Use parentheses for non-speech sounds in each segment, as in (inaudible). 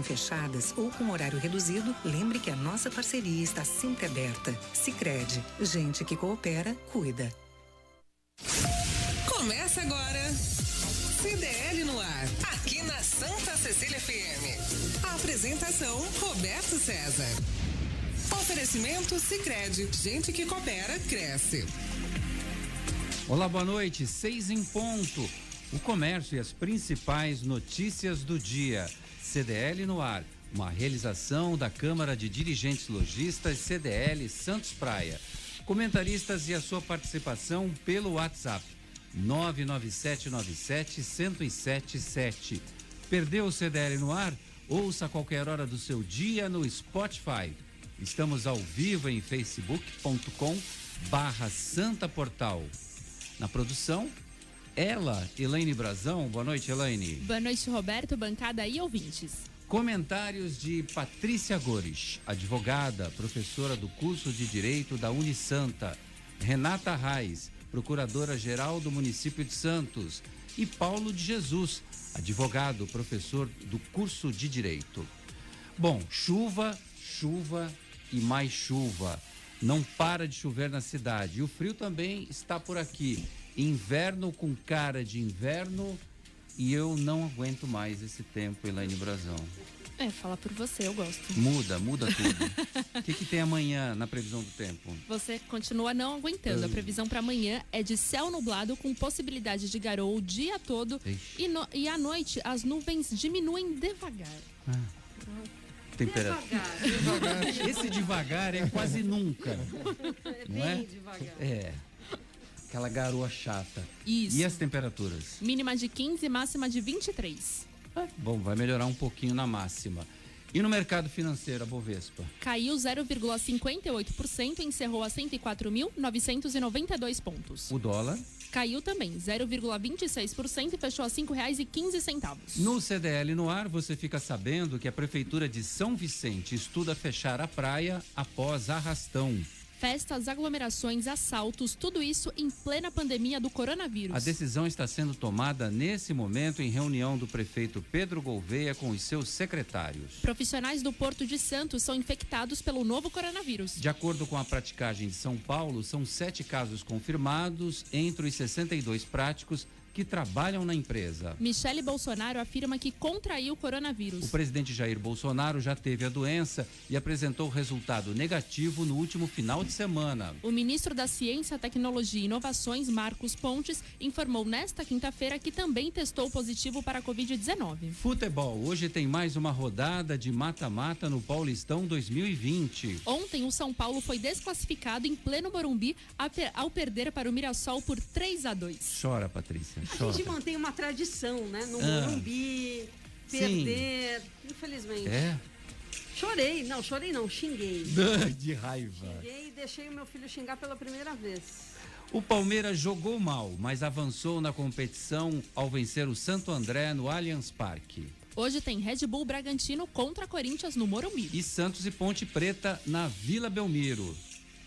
fechadas ou com horário reduzido, lembre que a nossa parceria está sempre aberta. Sicredi, gente que coopera, cuida. Começa agora. CDL no ar, aqui na Santa Cecília FM. A apresentação Roberto César. Oferecimento Sicredi, gente que coopera cresce. Olá, boa noite. Seis em ponto. O comércio e as principais notícias do dia. CDL no ar, uma realização da Câmara de Dirigentes Logistas CDL Santos Praia. Comentaristas e a sua participação pelo WhatsApp 99797-1077. Perdeu o CDL no ar? Ouça a qualquer hora do seu dia no Spotify. Estamos ao vivo em facebook.com barra Santa Portal. Na produção, ela, Elaine Brazão. Boa noite, Elaine. Boa noite, Roberto, bancada e ouvintes. Comentários de Patrícia Gores, advogada, professora do curso de Direito da Unisanta. Renata Reis, procuradora-geral do município de Santos. E Paulo de Jesus, advogado, professor do curso de Direito. Bom, chuva, chuva e mais chuva. Não para de chover na cidade. E o frio também está por aqui inverno com cara de inverno e eu não aguento mais esse tempo, Elaine Brazão. É, fala por você, eu gosto. Muda, muda tudo. (laughs) O que, que tem amanhã na previsão do tempo? Você continua não aguentando. A previsão para amanhã é de céu nublado com possibilidade de garoa o dia todo e, no, e à noite as nuvens diminuem devagar. Ah. Temperatura. Devagar, devagar. Esse devagar é quase nunca. É bem é? devagar. É. Aquela garoa chata. Isso. E as temperaturas? Mínima de 15, máxima de 23. Ah, bom, vai melhorar um pouquinho na máxima. E no mercado financeiro, a Bovespa? Caiu 0,58% e encerrou a 104.992 pontos. O dólar? Caiu também, 0,26% e fechou a R$ 5,15. No CDL no ar, você fica sabendo que a Prefeitura de São Vicente estuda fechar a praia após arrastão festas, aglomerações, assaltos, tudo isso em plena pandemia do coronavírus. A decisão está sendo tomada nesse momento em reunião do prefeito Pedro Gouveia com os seus secretários. Profissionais do Porto de Santos são infectados pelo novo coronavírus. De acordo com a praticagem de São Paulo, são sete casos confirmados entre os 62 práticos que trabalham na empresa. Michele Bolsonaro afirma que contraiu o coronavírus. O presidente Jair Bolsonaro já teve a doença e apresentou resultado negativo no último final de semana. O ministro da Ciência, Tecnologia e Inovações, Marcos Pontes, informou nesta quinta-feira que também testou positivo para a Covid-19. Futebol. Hoje tem mais uma rodada de mata-mata no Paulistão 2020. Ontem, o São Paulo foi desclassificado em pleno Morumbi ao perder para o Mirassol por 3 a 2. Chora, Patrícia. A gente mantém uma tradição, né? No ah. Morumbi, perder, Sim. infelizmente. É? Chorei, não, chorei não, xinguei. (laughs) De raiva. Xinguei e deixei o meu filho xingar pela primeira vez. O Palmeiras jogou mal, mas avançou na competição ao vencer o Santo André no Allianz Parque. Hoje tem Red Bull Bragantino contra Corinthians no Morumbi. E Santos e Ponte Preta na Vila Belmiro.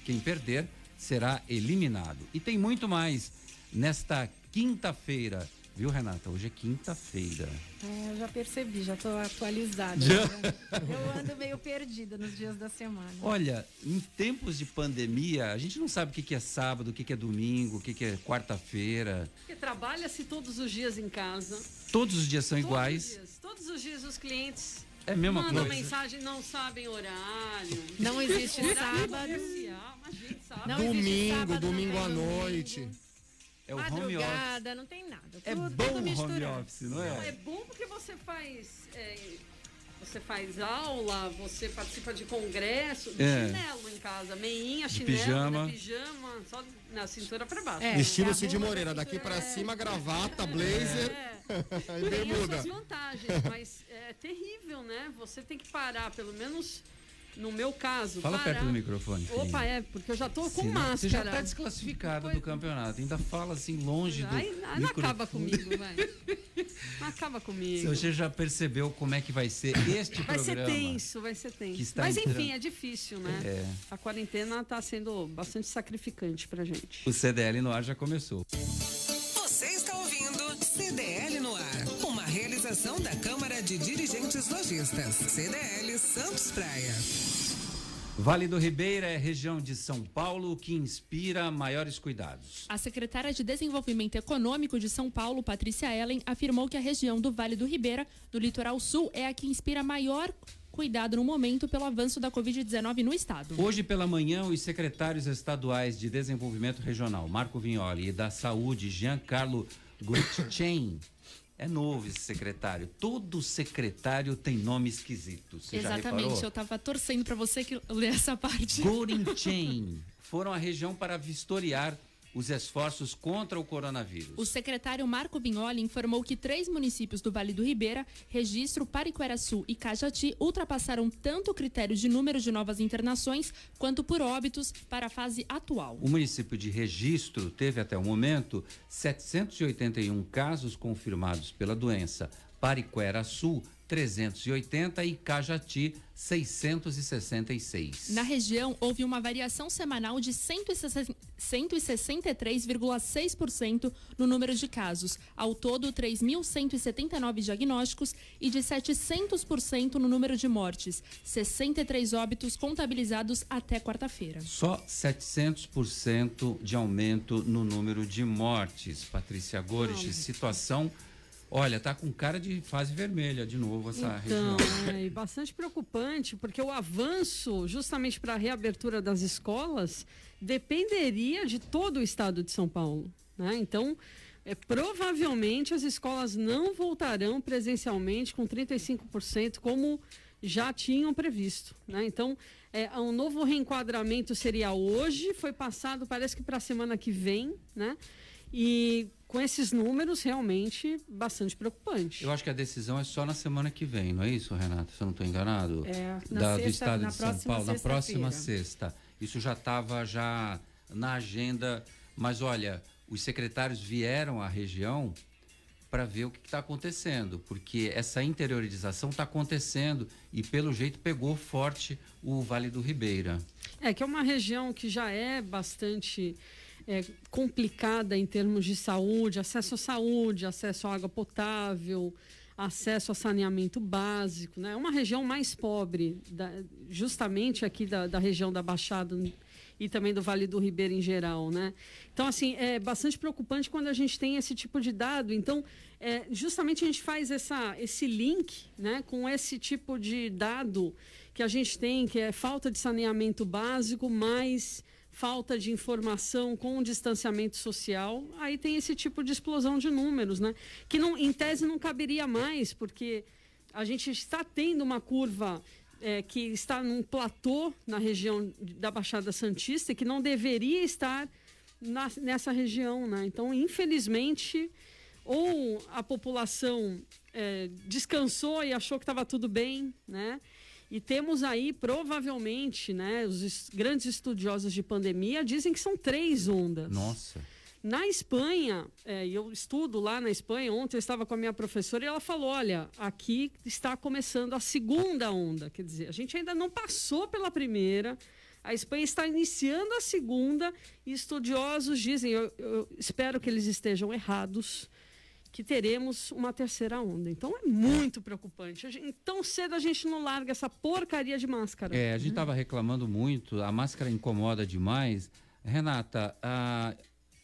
Quem perder será eliminado. E tem muito mais nesta quinta-feira. Viu, Renata? Hoje é quinta-feira. É, eu já percebi, já estou atualizada. Já? Eu ando meio perdida nos dias da semana. Olha, em tempos de pandemia, a gente não sabe o que, que é sábado, o que, que é domingo, o que, que é quarta-feira. Porque trabalha-se todos os dias em casa. Todos os dias são todos iguais. Os dias, todos os dias os clientes é a mesma mandam coisa. mensagem, não sabem horário. Não existe sábado. Não domingo, existe sábado, domingo à noite. É o home office. não tem nada. É tudo, bom tudo home office, não é? Não, é bom porque você faz. É, você faz aula, você participa de congresso, de é. chinelo em casa, meinha, chinelo, pijama. Né, pijama, só na cintura para baixo. É, Estilo Cid Moreira, daqui para cima, gravata, blazer é. (laughs) e bermuda. Tem as vantagens, mas é terrível, né? Você tem que parar pelo menos no meu caso. Fala parar... perto do microfone. Filho. Opa, é, porque eu já tô com máscara. Você já está desclassificado do campeonato. Ainda fala assim, longe do. Aí, não acaba comigo, vai. Não acaba comigo. Você já percebeu como é que vai ser este vai programa? Vai ser tenso, vai ser tenso. Mas entrando... enfim, é difícil, né? É. A quarentena está sendo bastante sacrificante pra gente. O CDL no ar já começou. Realização da Câmara de Dirigentes Lojistas. CDL Santos Praia. Vale do Ribeira é região de São Paulo que inspira maiores cuidados. A secretária de Desenvolvimento Econômico de São Paulo, Patrícia Ellen, afirmou que a região do Vale do Ribeira, do litoral sul, é a que inspira maior cuidado no momento pelo avanço da Covid-19 no estado. Hoje pela manhã, os secretários estaduais de Desenvolvimento Regional, Marco Vignoli, e da Saúde, Giancarlo Gutchen, é novo esse secretário. Todo secretário tem nome esquisito. Você Exatamente. Eu estava torcendo para você que lê essa parte. Gorinchen foram à região para vistoriar os esforços contra o coronavírus. O secretário Marco Vignoli informou que três municípios do Vale do Ribeira, Registro, Pariqueraçu e Cajati, ultrapassaram tanto o critério de número de novas internações quanto por óbitos para a fase atual. O município de Registro teve até o momento 781 casos confirmados pela doença. Pariquera-Sul 380 e Cajati 666. Na região, houve uma variação semanal de 163,6% no número de casos. Ao todo, 3.179 diagnósticos e de 700% no número de mortes. 63 óbitos contabilizados até quarta-feira. Só 700% de aumento no número de mortes. Patrícia Gores, situação Olha, tá com cara de fase vermelha de novo essa então, região. É, bastante preocupante, porque o avanço, justamente para a reabertura das escolas, dependeria de todo o estado de São Paulo. Né? Então, é, provavelmente as escolas não voltarão presencialmente com 35%, como já tinham previsto. Né? Então, é, um novo reenquadramento seria hoje, foi passado, parece que para a semana que vem, né? E com esses números realmente bastante preocupante. Eu acho que a decisão é só na semana que vem, não é isso, Renata? Se eu não estou enganado? É, na da, sexta, do estado de São Paulo, na próxima sexta. Isso já estava já na agenda, mas olha, os secretários vieram à região para ver o que está acontecendo, porque essa interiorização está acontecendo e pelo jeito pegou forte o Vale do Ribeira. É que é uma região que já é bastante é, complicada em termos de saúde, acesso à saúde, acesso à água potável, acesso a saneamento básico. Né? É uma região mais pobre, da, justamente aqui da, da região da Baixada e também do Vale do Ribeira em geral, né? Então, assim, é bastante preocupante quando a gente tem esse tipo de dado. Então, é, justamente a gente faz essa, esse link, né, com esse tipo de dado que a gente tem, que é falta de saneamento básico, mais falta de informação com o distanciamento social, aí tem esse tipo de explosão de números, né? Que não, em tese não caberia mais, porque a gente está tendo uma curva é, que está num platô na região da Baixada Santista que não deveria estar na, nessa região, né? Então, infelizmente, ou a população é, descansou e achou que estava tudo bem, né? E temos aí, provavelmente, né, os grandes estudiosos de pandemia dizem que são três ondas. Nossa. Na Espanha, é, eu estudo lá na Espanha, ontem eu estava com a minha professora e ela falou: olha, aqui está começando a segunda onda. Quer dizer, a gente ainda não passou pela primeira, a Espanha está iniciando a segunda, e estudiosos dizem, eu, eu espero que eles estejam errados, que teremos uma terceira onda. Então é muito preocupante. Gente, tão cedo a gente não larga essa porcaria de máscara. É, a gente estava reclamando muito, a máscara incomoda demais. Renata, a,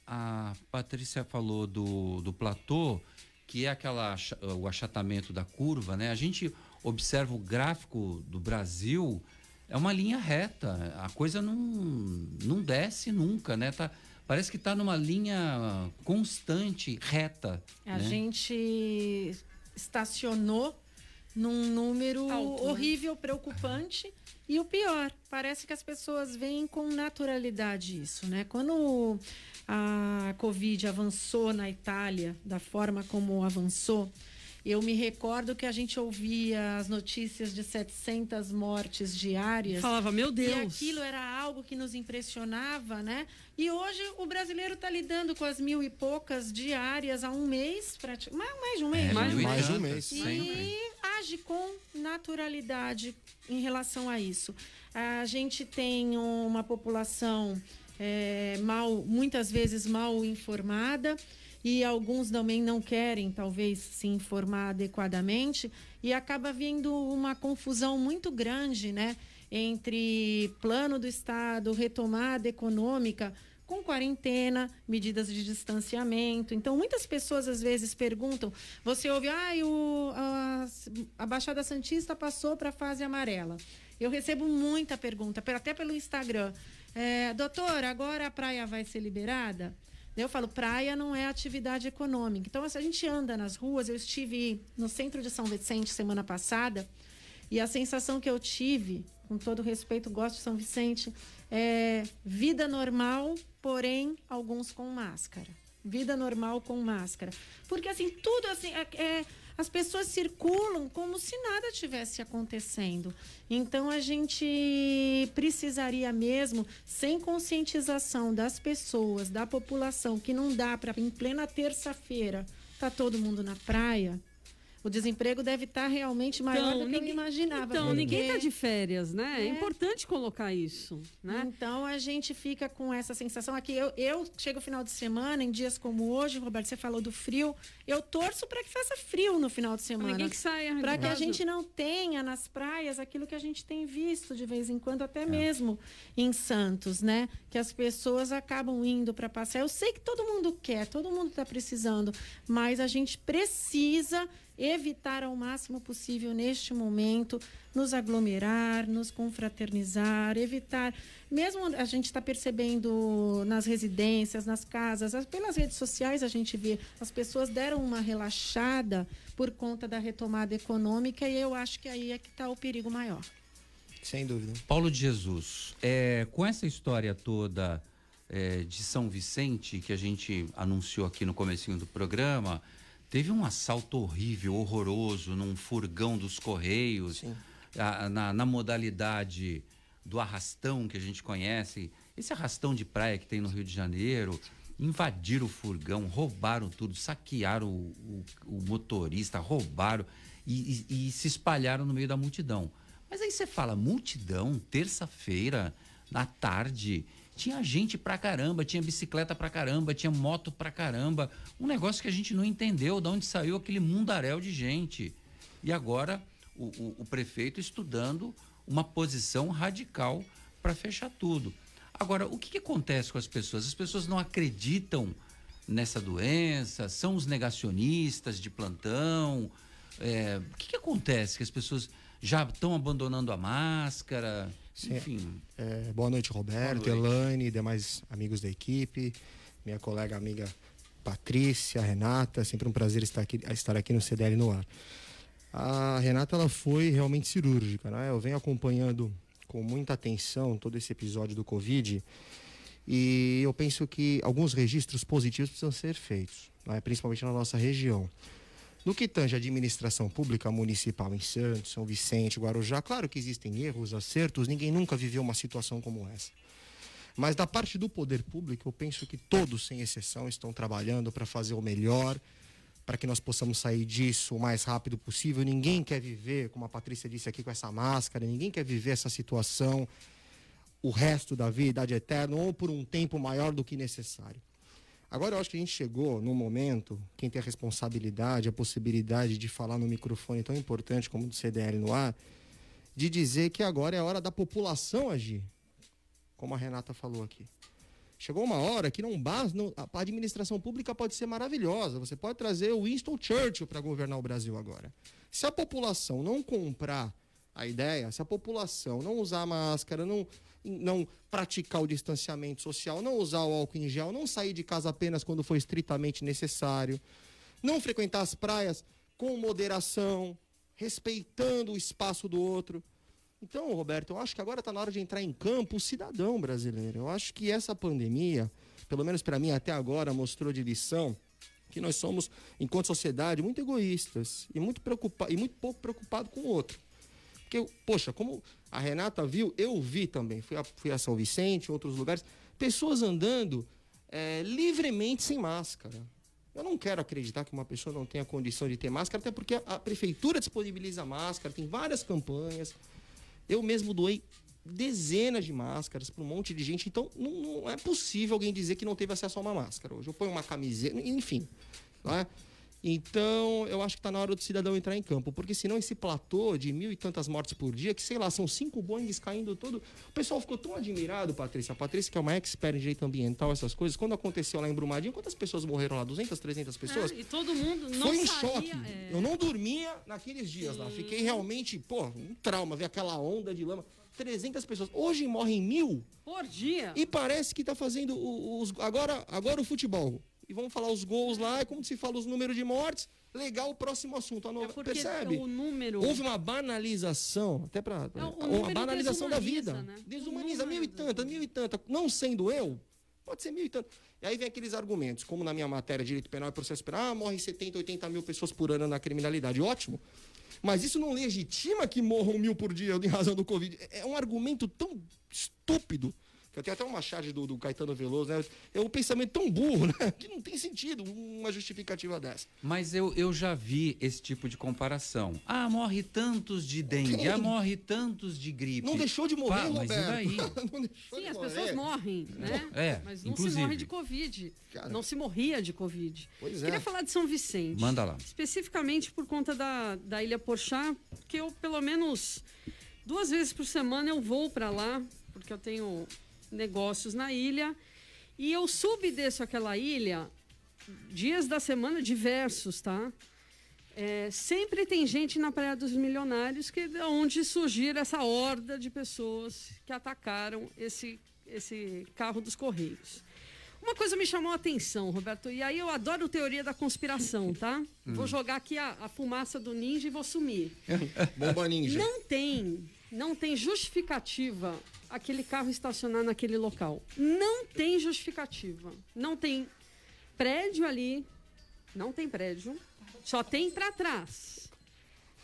a Patrícia falou do, do platô, que é aquela, o achatamento da curva, né? A gente observa o gráfico do Brasil, é uma linha reta, a coisa não, não desce nunca, né? Tá, parece que está numa linha constante, reta. A né? gente estacionou num número Alto, né? horrível, né? preocupante. E o pior, parece que as pessoas veem com naturalidade isso, né? Quando a Covid avançou na Itália, da forma como avançou, eu me recordo que a gente ouvia as notícias de 700 mortes diárias. Falava, meu Deus. E aquilo era algo que nos impressionava, né? E hoje o brasileiro está lidando com as mil e poucas diárias há um mês, praticamente, mais de um mês. É, mais, mais de um mês. E age com naturalidade em relação a isso. A gente tem uma população é, mal, muitas vezes mal informada e alguns também não querem, talvez, se informar adequadamente, e acaba vindo uma confusão muito grande, né? Entre plano do Estado, retomada econômica, com quarentena, medidas de distanciamento. Então, muitas pessoas às vezes perguntam: você ouve, ah, o, a, a Baixada Santista passou para a fase amarela. Eu recebo muita pergunta, até pelo Instagram. É, doutor, agora a praia vai ser liberada? Eu falo, praia não é atividade econômica. Então, se a gente anda nas ruas, eu estive no centro de São Vicente semana passada, e a sensação que eu tive, com todo respeito, gosto de São Vicente, é vida normal, porém, alguns com máscara. Vida normal com máscara. Porque, assim, tudo assim, é, é as pessoas circulam como se nada tivesse acontecendo. Então a gente precisaria mesmo, sem conscientização das pessoas, da população, que não dá para em plena terça-feira tá todo mundo na praia, o desemprego deve estar tá realmente maior então, do que ninguém, eu imaginava. Então, porque... ninguém está de férias, né? É. é. importante colocar isso, né? Então, a gente fica com essa sensação aqui. Eu, eu chego final de semana, em dias como hoje, Roberto, você falou do frio, eu torço para que faça frio no final de semana. Ninguém que saia. Para que a gente não tenha nas praias aquilo que a gente tem visto de vez em quando, até é. mesmo em Santos, né? Que as pessoas acabam indo para passear. Eu sei que todo mundo quer, todo mundo está precisando, mas a gente precisa evitar ao máximo possível neste momento nos aglomerar, nos confraternizar, evitar. Mesmo a gente está percebendo nas residências, nas casas, pelas redes sociais a gente vê as pessoas deram uma relaxada por conta da retomada econômica e eu acho que aí é que está o perigo maior. Sem dúvida. Paulo de Jesus, é, com essa história toda é, de São Vicente que a gente anunciou aqui no comecinho do programa, Teve um assalto horrível, horroroso, num furgão dos Correios, a, na, na modalidade do arrastão que a gente conhece, esse arrastão de praia que tem no Rio de Janeiro, invadiram o furgão, roubaram tudo, saquearam o, o, o motorista, roubaram e, e, e, se espalharam no meio da multidão. Mas aí você fala, multidão, terça-feira, na tarde, tinha gente pra caramba, tinha bicicleta pra caramba, tinha moto pra caramba. Um negócio que a gente não entendeu de onde saiu aquele mundaréu de gente. E agora o, o, o prefeito estudando uma posição radical para fechar tudo. Agora, o que, que acontece com as pessoas? As pessoas não acreditam nessa doença, são os negacionistas de plantão. É, o que, que acontece? Que as pessoas já estão abandonando a máscara? Enfim. É, boa noite, Roberto, boa noite. Elaine e demais amigos da equipe, minha colega amiga Patrícia, Renata, sempre um prazer estar aqui, estar aqui no CDL no ar. A Renata ela foi realmente cirúrgica, né? Eu venho acompanhando com muita atenção todo esse episódio do Covid e eu penso que alguns registros positivos precisam ser feitos, né? principalmente na nossa região. No que tange a administração pública municipal em Santos, São Vicente, Guarujá, claro que existem erros, acertos, ninguém nunca viveu uma situação como essa. Mas da parte do poder público, eu penso que todos, sem exceção, estão trabalhando para fazer o melhor, para que nós possamos sair disso o mais rápido possível. Ninguém quer viver, como a Patrícia disse aqui, com essa máscara, ninguém quer viver essa situação o resto da vida, de eterno, ou por um tempo maior do que necessário. Agora eu acho que a gente chegou num momento, quem tem a responsabilidade, a possibilidade de falar no microfone tão importante como o do CDL no ar, de dizer que agora é a hora da população agir, como a Renata falou aqui. Chegou uma hora que não basta, a administração pública pode ser maravilhosa, você pode trazer o Winston Churchill para governar o Brasil agora. Se a população não comprar a ideia, se a população não usar máscara, não não praticar o distanciamento social, não usar o álcool em gel, não sair de casa apenas quando for estritamente necessário, não frequentar as praias com moderação, respeitando o espaço do outro. Então, Roberto, eu acho que agora está na hora de entrar em campo o cidadão brasileiro. Eu acho que essa pandemia, pelo menos para mim até agora, mostrou de lição que nós somos, enquanto sociedade, muito egoístas e muito, preocupa e muito pouco preocupados com o outro. Porque, poxa, como a Renata viu, eu vi também. Fui a, fui a São Vicente, outros lugares. Pessoas andando é, livremente sem máscara. Eu não quero acreditar que uma pessoa não tenha condição de ter máscara, até porque a, a prefeitura disponibiliza máscara, tem várias campanhas. Eu mesmo doei dezenas de máscaras para um monte de gente. Então, não, não, é possível alguém dizer que não teve acesso a uma máscara hoje. Eu ponho uma camiseta, enfim. Não é? Então, eu acho que está na hora do cidadão entrar em campo, porque senão esse platô de mil e tantas mortes por dia, que sei lá, são cinco Boeings caindo todo. O pessoal ficou tão admirado, Patrícia. A Patrícia, que é uma expert em direito ambiental, essas coisas, quando aconteceu lá em Brumadinho, quantas pessoas morreram lá? 200, 300 pessoas? É, e todo mundo não Foi um sabia, choque. É... Eu não dormia naqueles dias Sim. lá. Fiquei realmente, pô, um trauma, ver aquela onda de lama. 300 pessoas. Hoje morrem mil. Por dia. E parece que está fazendo os. Agora, agora o futebol e vamos falar os gols lá, é como se fala os números de mortes. Legal, o próximo assunto. A nova, é percebe? O número... Houve uma banalização, até para. É, uma banalização da vida. Né? Desumaniza, mil e tanta, mil e tanta. Não sendo eu, pode ser mil e tanta. E aí vem aqueles argumentos, como na minha matéria Direito Penal e Processo Penal, ah, morre 70, 80 mil pessoas por ano na criminalidade. Ótimo. Mas isso não legitima que morram mil por dia em razão do Covid. É, é um argumento tão estúpido eu tenho até uma charge do, do Caetano Veloso, né? É um pensamento tão burro, né? Que não tem sentido uma justificativa dessa. Mas eu, eu já vi esse tipo de comparação. Ah, morre tantos de dengue, ah, morre tantos de gripe. Não deixou de morrer, Pá, mas Roberto. e daí? (laughs) Sim, as morrer. pessoas morrem, né? É, mas não inclusive. se morre de Covid. Cara. Não se morria de Covid. Pois é. Queria falar de São Vicente. Manda lá. Especificamente por conta da, da Ilha Porchá, que eu, pelo menos, duas vezes por semana eu vou para lá, porque eu tenho negócios na ilha. E eu subo e desço aquela ilha dias da semana diversos, tá? É, sempre tem gente na Praia dos Milionários que é onde surgir essa horda de pessoas que atacaram esse, esse carro dos Correios. Uma coisa me chamou a atenção, Roberto, e aí eu adoro teoria da conspiração, tá? Hum. Vou jogar aqui a, a, fumaça do ninja e vou sumir. (laughs) Bomba ninja. Não tem, não tem justificativa aquele carro estacionar naquele local. Não tem justificativa. Não tem prédio ali, não tem prédio, só tem para trás,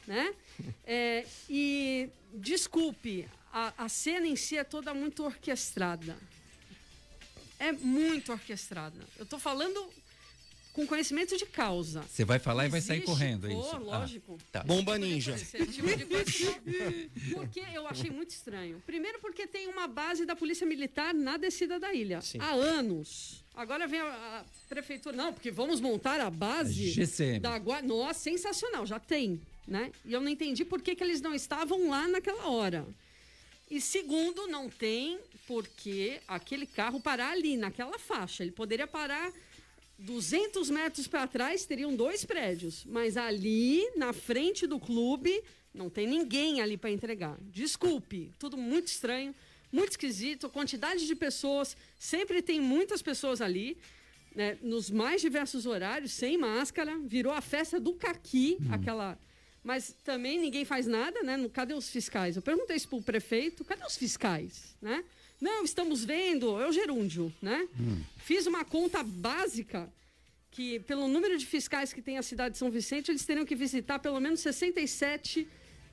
né? É, e desculpe, a, a cena em si é toda muito orquestrada. É muito orquestrada. Eu estou falando com conhecimento de causa. Você vai falar Existe, e vai sair correndo, é isso? Oh, lógico. Ah, tá. Bomba ninja. Tipo porque eu achei muito estranho. Primeiro porque tem uma base da Polícia Militar na descida da ilha. Sim. Há anos. Agora vem a, a, prefeitura, não, porque vamos montar a base a GCM. da Guarda. Nossa, sensacional, já tem, né? E eu não entendi por que, que eles não estavam lá naquela hora. E segundo, não tem porque aquele carro parar ali, naquela faixa. Ele poderia parar 200 metros para trás teriam dois prédios, mas ali na frente do clube não tem ninguém ali para entregar. Desculpe, tudo muito estranho, muito esquisito. Quantidade de pessoas, sempre tem muitas pessoas ali, né, nos mais diversos horários, sem máscara. Virou a festa do caqui, hum. aquela. Mas também ninguém faz nada, né? Cadê os fiscais? Eu perguntei isso para o prefeito: cadê os fiscais, né? Não, estamos vendo, é o gerúndio, né? Hum. Fiz uma conta básica que, pelo número de fiscais que tem a cidade de São Vicente, eles teriam que visitar pelo menos 67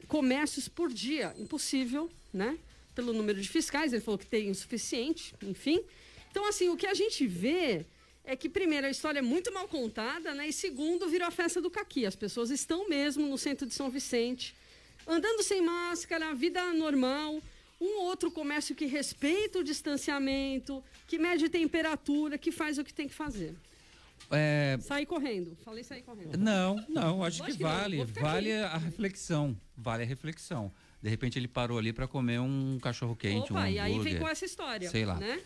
comércios por dia. Impossível, né? Pelo número de fiscais, ele falou que tem insuficiente, enfim. Então, assim, o que a gente vê é que, primeiro, a história é muito mal contada, né? E segundo, virou a festa do caqui. As pessoas estão mesmo no centro de São Vicente, andando sem máscara, vida normal um outro comércio que respeita o distanciamento, que mede temperatura, que faz o que tem que fazer. É... Sair correndo. Falei sair correndo. Não, não, acho que, que vale. Vale aqui. a reflexão. Vale a reflexão. De repente ele parou ali para comer um cachorro quente, Opa, um e aí vem com essa história. Sei lá. Né?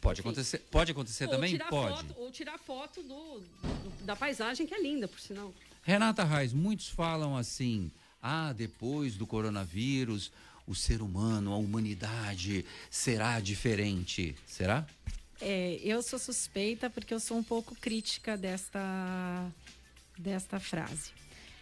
Pode acontecer, pode acontecer ou também? Pode. Foto, ou tirar foto do, do, da paisagem, que é linda, por sinal. Renata Reis, muitos falam assim: ah, depois do coronavírus, o ser humano, a humanidade será diferente. Será? É, eu sou suspeita porque eu sou um pouco crítica desta, desta frase.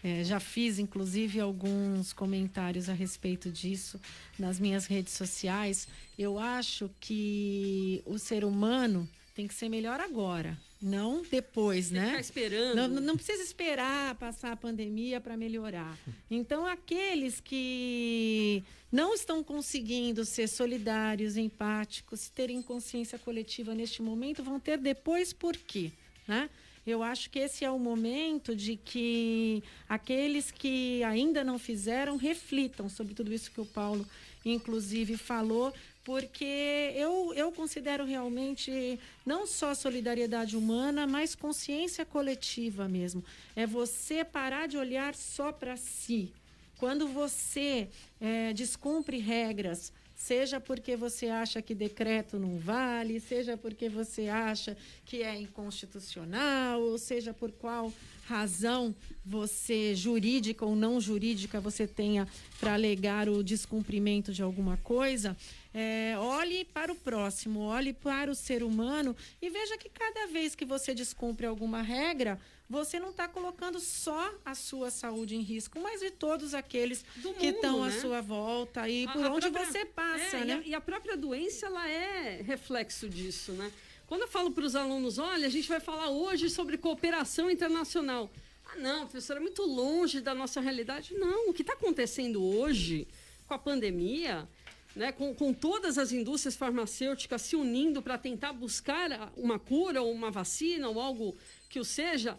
É, já fiz, inclusive, alguns comentários a respeito disso nas minhas redes sociais. Eu acho que o ser humano tem que ser melhor agora, não depois, tem né? Ficar esperando. Não, não precisa esperar passar a pandemia para melhorar. Então, aqueles que não estão conseguindo ser solidários, empáticos, terem consciência coletiva neste momento, vão ter depois por quê, né? Eu acho que esse é o momento de que aqueles que ainda não fizeram reflitam sobre tudo isso que o Paulo, inclusive, falou, porque eu, eu considero realmente não só solidariedade humana, mas consciência coletiva mesmo. É você parar de olhar só para si. Quando você é, descumpre regras, seja porque você acha que decreto não vale, seja porque você acha que é inconstitucional, ou seja por qual razão você, jurídica ou não jurídica, você tenha para alegar o descumprimento de alguma coisa, é, olhe para o próximo, olhe para o ser humano e veja que cada vez que você descumpre alguma regra, você não está colocando só a sua saúde em risco, mas de todos aqueles mundo, que estão né? à sua volta e a, por a onde própria, você passa, é, né? E a, e a própria doença, ela é reflexo disso, né? Quando eu falo para os alunos, olha, a gente vai falar hoje sobre cooperação internacional. Ah, não, professora, é muito longe da nossa realidade. Não, o que está acontecendo hoje com a pandemia, né, com, com todas as indústrias farmacêuticas se unindo para tentar buscar uma cura ou uma vacina ou algo que o seja,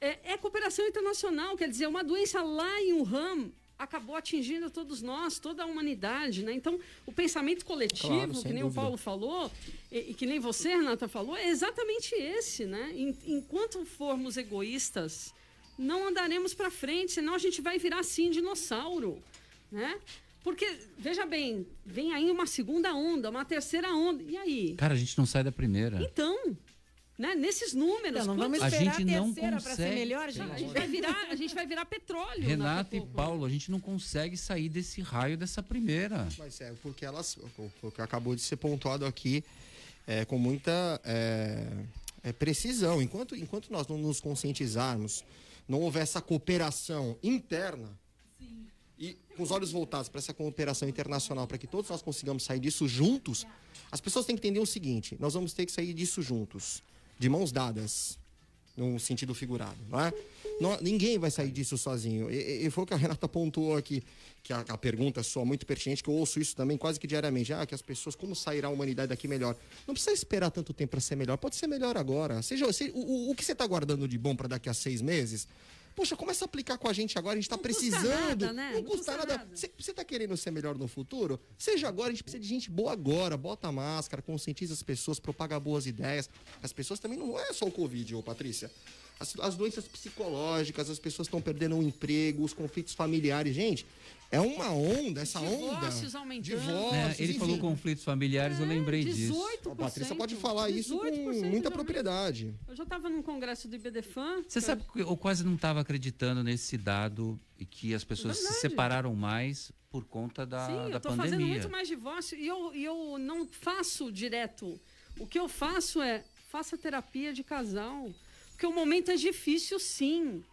é, é cooperação internacional, quer dizer, uma doença lá em Wuhan acabou atingindo todos nós, toda a humanidade, né? Então, o pensamento coletivo, claro, que nem dúvida. o Paulo falou, e, e, que nem você, Renata, falou, é exatamente esse, né? Enquanto formos egoístas, não andaremos para frente, senão a gente vai virar, assim, dinossauro, né? Porque, veja bem, vem aí uma segunda onda, uma terceira onda, e aí? Cara, a gente não sai da primeira. Então, né? Nesses números. Então, não vamos esperar a, gente a terceira para ser melhor, gente. A gente, vai virar, a gente vai virar petróleo. Renata e Paulo, a gente não consegue sair desse raio dessa primeira. Mas é porque elas, o que acabou de ser pontuado aqui, é, com muita é, é, precisão. Enquanto, enquanto nós não nos conscientizarmos, não houver essa cooperação interna, Sim. e com os olhos voltados para essa cooperação internacional, para que todos nós consigamos sair disso juntos, as pessoas têm que entender o seguinte: nós vamos ter que sair disso juntos de mãos dadas, num sentido figurado, não é? Não, ninguém vai sair disso sozinho. E, e, foi o que a Renata pontuou aqui, que a, a pergunta só muito pertinente, que eu ouço isso também quase que diariamente. Ah, que as pessoas, como sairá a humanidade daqui melhor? Não precisa esperar tanto tempo para ser melhor, pode ser melhor agora. Seja, se, o, o, o que você está guardando de bom para daqui a seis meses, Poxa, começa a aplicar com a gente agora, a gente está precisando. Nada, né? Não, não custa, custa nada. Você está querendo ser melhor no futuro? Seja agora, a gente precisa de gente boa agora. Bota a máscara, conscientiza as pessoas, propaga boas ideias. As pessoas também não é só o Covid, ô Patrícia. As, as doenças psicológicas, as pessoas estão perdendo o emprego, os conflitos familiares. Gente, é uma onda, essa Divórcios onda. Aumentando. Divórcios é, ele enfim. falou conflitos familiares, é, eu lembrei 18%, disso. A Patrícia pode falar isso com muita propriedade. Eu já estava num congresso do IBDFAN. Você sabe que eu quase não estava acreditando nesse dado e que as pessoas é se separaram mais por conta da, Sim, da pandemia. Sim, eu estou fazendo muito mais divórcio e eu, e eu não faço direto. O que eu faço é, faça terapia de casal. Porque o momento é difícil, sim.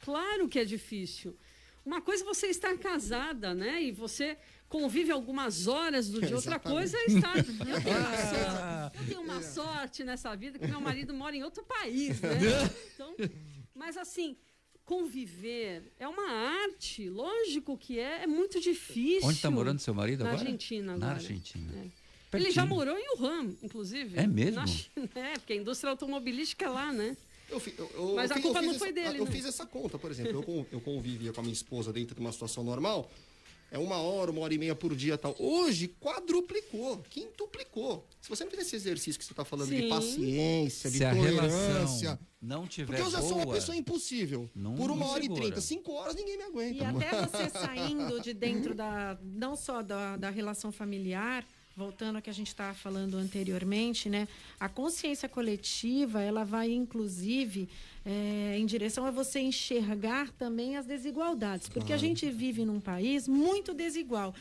Claro que é difícil. Uma coisa é você estar casada, né? E você convive algumas horas do dia. Outra coisa é estar. (laughs) Eu tenho, eu tenho uma sorte nessa vida que meu marido mora em outro país, né? Então, mas assim, conviver é uma arte. Lógico que é, é muito difícil. Onde está morando seu marido Na agora? Argentina agora. Na Argentina. É. Ele já morou em Wuhan, inclusive. É mesmo? Na China, é, porque a indústria automobilística é lá, né? Eu, eu, eu, Mas a culpa não foi essa, dele. Eu né? fiz essa conta, por exemplo. eu, eu convivia com a minha esposa dentro de uma situação normal. É uma hora, uma hora e meia por dia tal. Hoje, quadruplicou, quintuplicou. Se você não fizer esse exercício que você está falando Sim. de paciência, Se de tolerância. não tiver Porque eu já boa, sou uma pessoa impossível. Não, por uma hora segura. e trinta, cinco horas ninguém me aguenta. E até (laughs) você saindo de dentro da. não só da, da relação familiar voltando ao que a gente estava falando anteriormente, né? A consciência coletiva, ela vai inclusive é, em direção a você enxergar também as desigualdades, porque claro. a gente vive num país muito desigual,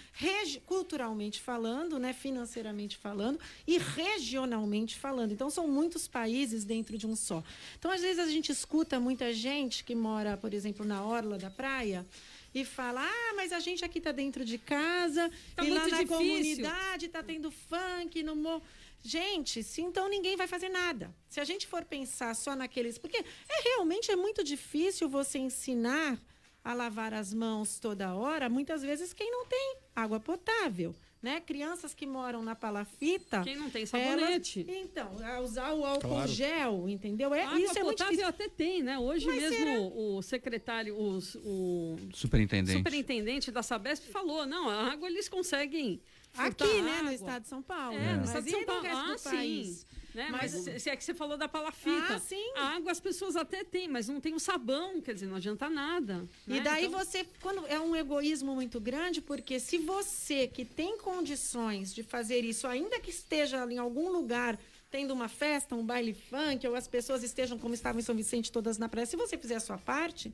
culturalmente falando, né? Financeiramente falando e regionalmente falando. Então são muitos países dentro de um só. Então às vezes a gente escuta muita gente que mora, por exemplo, na orla da praia e fala: ah, mas a gente aqui está dentro de casa tá e lá na difícil. comunidade está tendo funk no morro. Gente, se então ninguém vai fazer nada. Se a gente for pensar só naqueles. Porque é realmente é muito difícil você ensinar a lavar as mãos toda hora, muitas vezes quem não tem água potável. Né? Crianças que moram na palafita. Quem não tem sabonete. Elas, então, usar o álcool claro. gel, entendeu? É, Água isso é muito difícil. até tem, né? Hoje Mas mesmo será... o secretário, os, o superintendente. superintendente da Sabesp falou: não, a água eles conseguem. Aqui, né, no estado de São Paulo. É, no estado de São Paulo. Ah, sim. País. Né? Mas, mas se é que você falou da palafita. Ah, sim. A água as pessoas até têm, mas não tem o sabão, quer dizer, não adianta nada. Né? E daí então... você, quando é um egoísmo muito grande, porque se você que tem condições de fazer isso, ainda que esteja em algum lugar tendo uma festa, um baile funk, ou as pessoas estejam como estavam em São Vicente todas na praia, se você fizer a sua parte,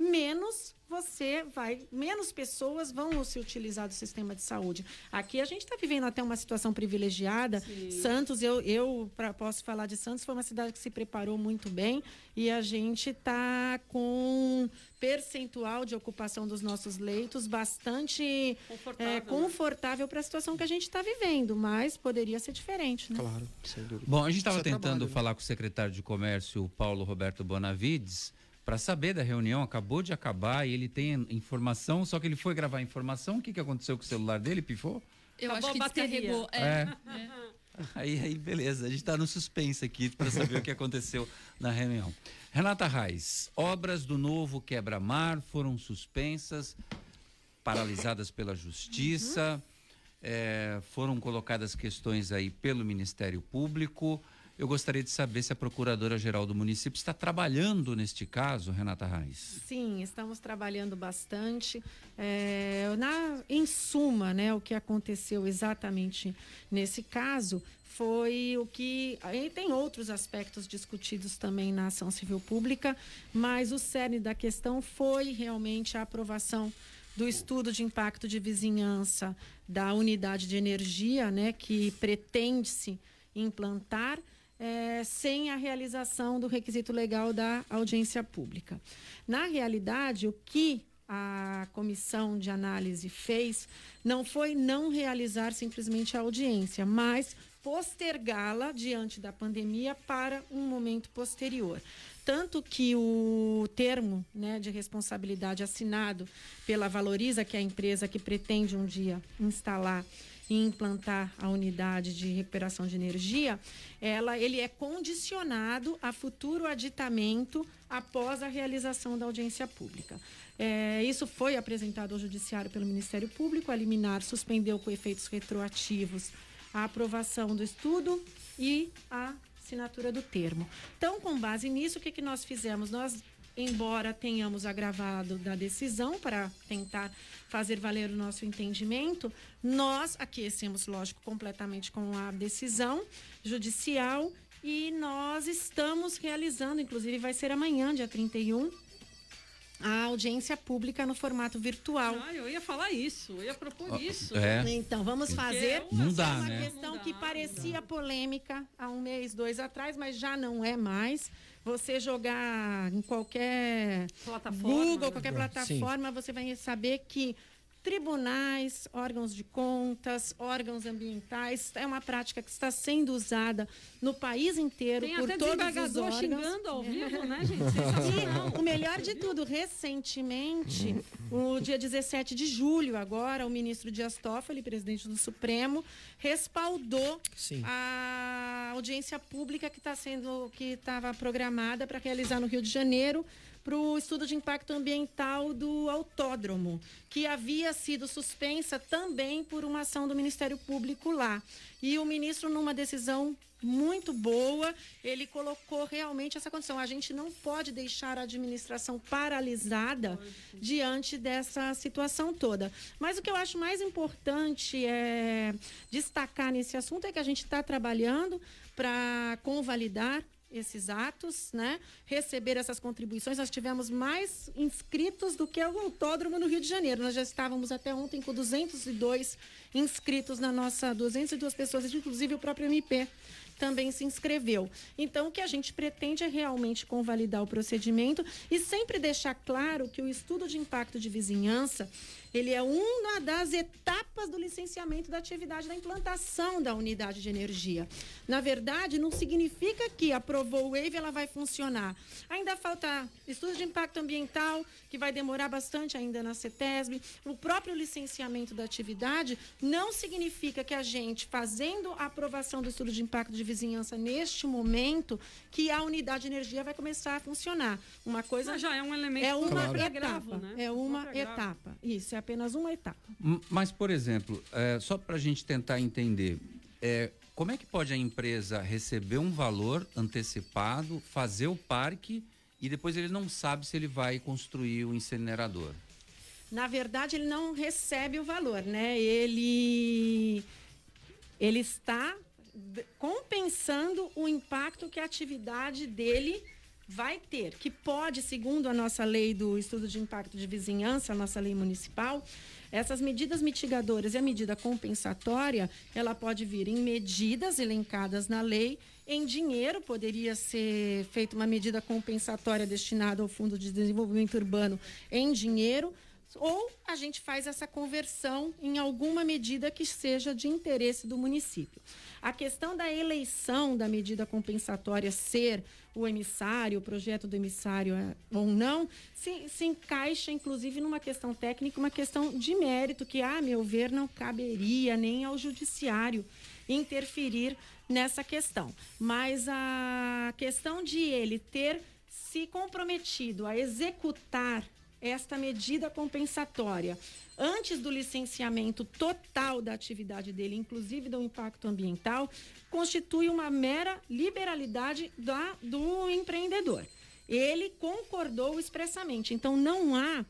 menos você vai, menos pessoas vão se utilizar do sistema de saúde. Aqui a gente está vivendo até uma situação privilegiada. Sim. Santos, eu, eu pra, posso falar de Santos, foi uma cidade que se preparou muito bem e a gente está com percentual de ocupação dos nossos leitos bastante confortável, é, confortável para a situação que a gente está vivendo, mas poderia ser diferente, né? Claro, sem dúvida. Bom, a gente estava tentando trabalho, né? falar com o secretário de Comércio, Paulo Roberto Bonavides para saber da reunião, acabou de acabar e ele tem informação, só que ele foi gravar a informação, o que, que aconteceu com o celular dele, pifou? Eu Acabou acho que descarregou. É. é. é. Aí, aí, beleza, a gente está no suspense aqui para saber o que aconteceu na reunião. Renata Reis, obras do novo quebra-mar foram suspensas, paralisadas pela justiça, uhum. é, foram colocadas questões aí pelo Ministério Público. Eu gostaria de saber se a Procuradora-Geral do município está trabalhando neste caso, Renata Reis. Sim, estamos trabalhando bastante. É, na, em suma, né, o que aconteceu exatamente nesse caso foi o que. Aí tem outros aspectos discutidos também na ação civil pública, mas o cerne da questão foi realmente a aprovação do estudo de impacto de vizinhança da unidade de energia, né, que pretende-se implantar é, sem a realização do requisito legal da audiência pública. Na realidade, o que a comissão de análise fez não foi não realizar simplesmente a audiência, mas postergá-la diante da pandemia para um momento posterior. Tanto que o termo né, de responsabilidade assinado pela Valoriza, que é a empresa que pretende um dia instalar e implantar a unidade de recuperação de energia, ela, ele é condicionado a futuro aditamento após a realização da audiência pública. É, isso foi apresentado ao Judiciário pelo Ministério Público. A liminar suspendeu com efeitos retroativos a aprovação do estudo e a assinatura do termo. Então, com base nisso, o que, que nós fizemos? Nós embora tenhamos agravado da decisão para tentar fazer valer o nosso entendimento, nós aquecemos, lógico, completamente com a decisão judicial e nós estamos realizando, inclusive vai ser amanhã, dia 31, a audiência pública no formato virtual. Ah, eu ia falar isso, eu ia propor isso. É. Então, vamos fazer não dá, uma né? questão que parecia polêmica há um mês, dois atrás, mas já não é mais. Você jogar em qualquer plataforma, Google, qualquer plataforma, Sim. você vai saber que tribunais, órgãos de contas, órgãos ambientais. É uma prática que está sendo usada no país inteiro Tem por até todos os órgãos. xingando ao vivo, né, gente? (laughs) E o melhor de tudo, recentemente, o dia 17 de julho, agora, o ministro Dias Toffoli, presidente do Supremo, respaldou Sim. a audiência pública que está sendo que estava programada para realizar no Rio de Janeiro para o estudo de impacto ambiental do autódromo, que havia sido suspensa também por uma ação do Ministério Público lá. E o ministro, numa decisão muito boa, ele colocou realmente essa condição. A gente não pode deixar a administração paralisada diante dessa situação toda. Mas o que eu acho mais importante é destacar nesse assunto é que a gente está trabalhando para convalidar esses atos, né? Receber essas contribuições. Nós tivemos mais inscritos do que o autódromo no Rio de Janeiro. Nós já estávamos até ontem com 202 inscritos na nossa 202 pessoas, inclusive o próprio MP também se inscreveu. Então, o que a gente pretende é realmente convalidar o procedimento e sempre deixar claro que o estudo de impacto de vizinhança ele é uma das etapas do licenciamento da atividade da implantação da unidade de energia. Na verdade, não significa que aprovou o Wave, ela vai funcionar. Ainda falta estudo de impacto ambiental, que vai demorar bastante ainda na CETESB. O próprio licenciamento da atividade não significa que a gente, fazendo a aprovação do estudo de impacto de vizinhança neste momento, que a unidade de energia vai começar a funcionar. Uma coisa. Mas já é um elemento é uma claro. etapa. Gravo, né? É uma etapa. Isso, é apenas uma etapa. Mas, por exemplo, é, só para a gente tentar entender, é, como é que pode a empresa receber um valor antecipado, fazer o parque e depois ele não sabe se ele vai construir o incinerador? Na verdade, ele não recebe o valor, né? Ele ele está compensando o impacto que a atividade dele vai ter, que pode, segundo a nossa lei do estudo de impacto de vizinhança, a nossa lei municipal, essas medidas mitigadoras e a medida compensatória, ela pode vir em medidas elencadas na lei, em dinheiro poderia ser feita uma medida compensatória destinada ao Fundo de Desenvolvimento Urbano em dinheiro, ou a gente faz essa conversão em alguma medida que seja de interesse do município. A questão da eleição da medida compensatória ser o emissário, o projeto do emissário é, ou não, se, se encaixa, inclusive, numa questão técnica, uma questão de mérito, que, a meu ver, não caberia nem ao judiciário interferir nessa questão. Mas a questão de ele ter se comprometido a executar esta medida compensatória antes do licenciamento total da atividade dele, inclusive do impacto ambiental, constitui uma mera liberalidade da, do empreendedor. Ele concordou expressamente, então não há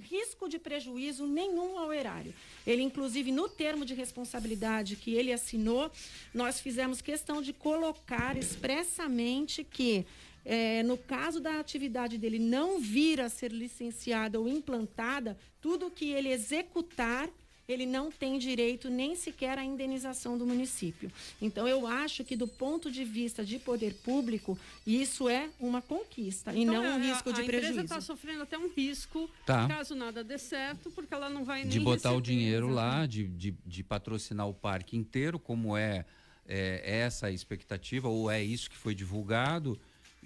risco de prejuízo nenhum ao erário. Ele, inclusive, no termo de responsabilidade que ele assinou, nós fizemos questão de colocar expressamente que é, no caso da atividade dele não vir a ser licenciada ou implantada, tudo que ele executar ele não tem direito nem sequer à indenização do município. Então, eu acho que, do ponto de vista de poder público, isso é uma conquista então, e não um risco a, de a prejuízo. A empresa está sofrendo até um risco, tá. caso nada dê certo, porque ela não vai nem De botar o dinheiro lá, de, de, de, patrocinar o parque inteiro, como é, é essa a expectativa, ou é isso que foi divulgado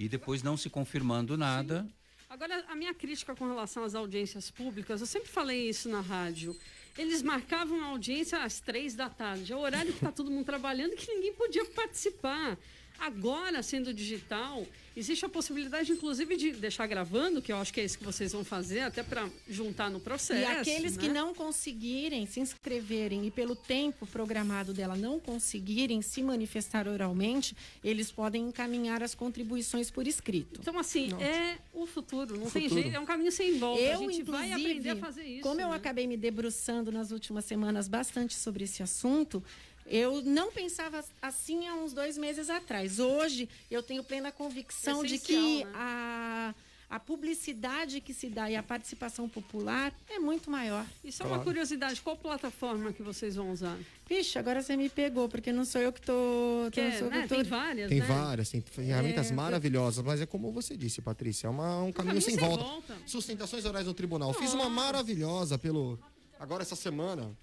e depois não se confirmando nada. Sim. Agora, a minha crítica com relação às audiências públicas, eu sempre falei isso na rádio. Eles marcavam a audiência às três da tarde, é o horário que está todo mundo trabalhando que ninguém podia participar. Agora, sendo digital, existe a possibilidade, inclusive, de deixar gravando, que eu acho que é isso que vocês vão fazer, até para juntar no processo. E aqueles né? que não conseguirem se inscreverem e pelo tempo programado dela não conseguirem se manifestar oralmente, eles podem encaminhar as contribuições por escrito. Então, assim, Nossa. é o futuro, não o tem futuro. jeito, é um caminho sem volta. Eu, a gente vai aprender a fazer isso. Como né? eu acabei me debruçando nas últimas semanas bastante sobre esse assunto, eu não pensava assim há uns dois meses atrás. Hoje eu tenho plena convicção de que né? a, a publicidade que se dá e a participação popular é muito maior. E só claro. uma curiosidade, qual plataforma que vocês vão usar? Vixe, agora você me pegou, porque não sou eu que estou. Que é, né? tô... Tem várias. Tem né? várias, tem ferramentas é, maravilhosas, mas é como você disse, Patrícia, é uma, um, caminho, caminho sem, sem volta. volta. Sustentações orais no tribunal. Fiz uma maravilhosa pelo. Agora essa semana.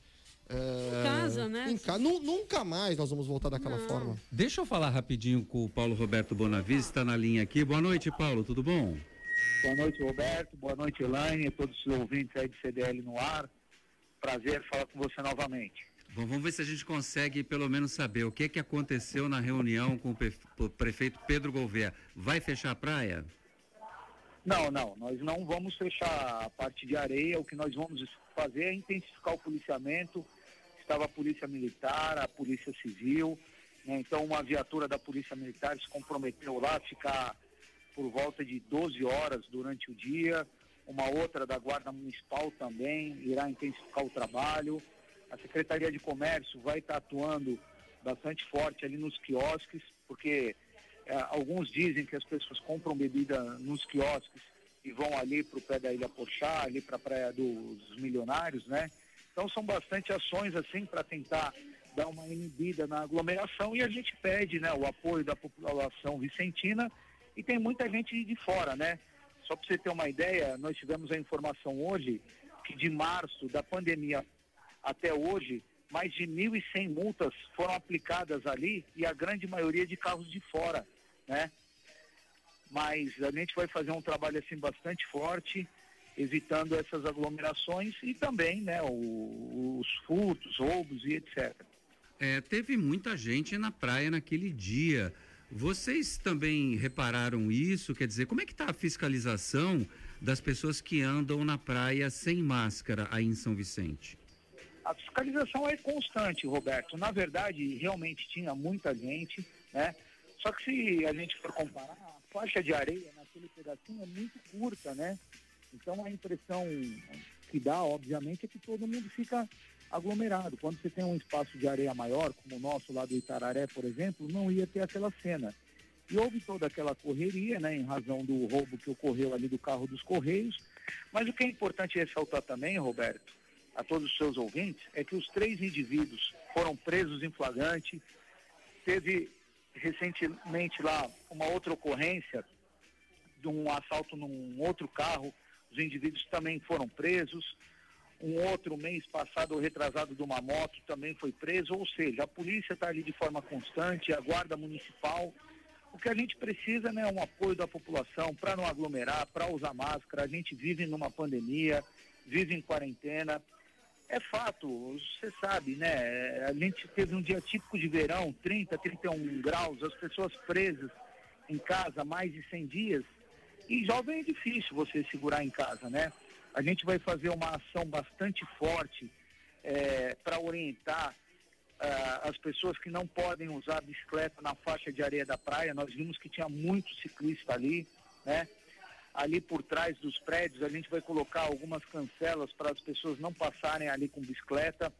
É, em casa, né? Em ca... Nunca mais nós vamos voltar daquela Não. forma. Deixa eu falar rapidinho com o Paulo Roberto Bonavista, está na linha aqui. Boa noite, Paulo, tudo bom? Boa noite, Roberto. Boa noite, Elaine, todos os ouvintes aí de CDL no ar. Prazer falar com você novamente. Bom, vamos ver se a gente consegue pelo menos saber o que, é que aconteceu na reunião com o prefeito Pedro Gouveia. Vai fechar a praia? Não, não. Nós não vamos fechar a parte de areia. O que nós vamos fazer é intensificar o policiamento, estava a Polícia Militar, a Polícia Civil. Né? Então, uma viatura da Polícia Militar se comprometeu lá a ficar por volta de 12 horas durante o dia. Uma outra da Guarda Municipal também irá intensificar o trabalho. A Secretaria de Comércio vai estar atuando bastante forte ali nos quiosques, porque é, alguns dizem que as pessoas compram bebida nos quiosques e vão ali para o pé da Ilha Pochá, ali para a Praia dos Milionários, né? Então são bastante ações assim para tentar dar uma inibida na aglomeração e a gente pede né, o apoio da população vicentina e tem muita gente de fora, né? Só para você ter uma ideia, nós tivemos a informação hoje que de março da pandemia até hoje, mais de 1.100 multas foram aplicadas ali e a grande maioria de carros de fora, né? mas a gente vai fazer um trabalho assim bastante forte, evitando essas aglomerações e também, né, o, os furtos, roubos e etc. É, teve muita gente na praia naquele dia. Vocês também repararam isso? Quer dizer, como é que está a fiscalização das pessoas que andam na praia sem máscara aí em São Vicente? A fiscalização é constante, Roberto. Na verdade, realmente tinha muita gente, né? Só que se a gente for comparar, a faixa de areia naquele pedacinho é muito curta, né? Então a impressão que dá, obviamente, é que todo mundo fica aglomerado. Quando você tem um espaço de areia maior, como o nosso lá do Itararé, por exemplo, não ia ter aquela cena. E houve toda aquela correria, né, em razão do roubo que ocorreu ali do carro dos Correios. Mas o que é importante ressaltar também, Roberto, a todos os seus ouvintes, é que os três indivíduos foram presos em flagrante. Teve recentemente lá uma outra ocorrência de um assalto num outro carro. Os indivíduos também foram presos. Um outro mês passado, retrasado de uma moto, também foi preso. Ou seja, a polícia está ali de forma constante, a guarda municipal. O que a gente precisa né, é um apoio da população para não aglomerar, para usar máscara. A gente vive numa pandemia, vive em quarentena. É fato, você sabe, né? A gente teve um dia típico de verão, 30, 31 graus, as pessoas presas em casa mais de 100 dias. E jovem é difícil você segurar em casa, né? A gente vai fazer uma ação bastante forte é, para orientar uh, as pessoas que não podem usar bicicleta na faixa de areia da praia. Nós vimos que tinha muito ciclista ali, né? Ali por trás dos prédios, a gente vai colocar algumas cancelas para as pessoas não passarem ali com bicicleta.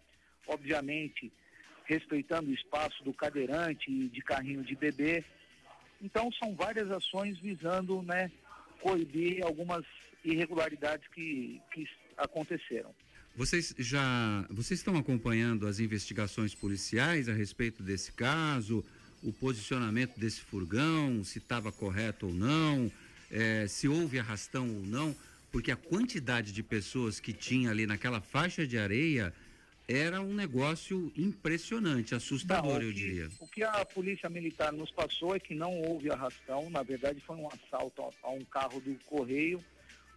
Obviamente, respeitando o espaço do cadeirante e de carrinho de bebê. Então, são várias ações visando, né, coibir algumas irregularidades que, que aconteceram. Vocês já vocês estão acompanhando as investigações policiais a respeito desse caso, o posicionamento desse furgão, se estava correto ou não, é, se houve arrastão ou não, porque a quantidade de pessoas que tinha ali naquela faixa de areia era um negócio impressionante, assustador, não, eu diria. O que a polícia militar nos passou é que não houve arrastão, na verdade foi um assalto a, a um carro do correio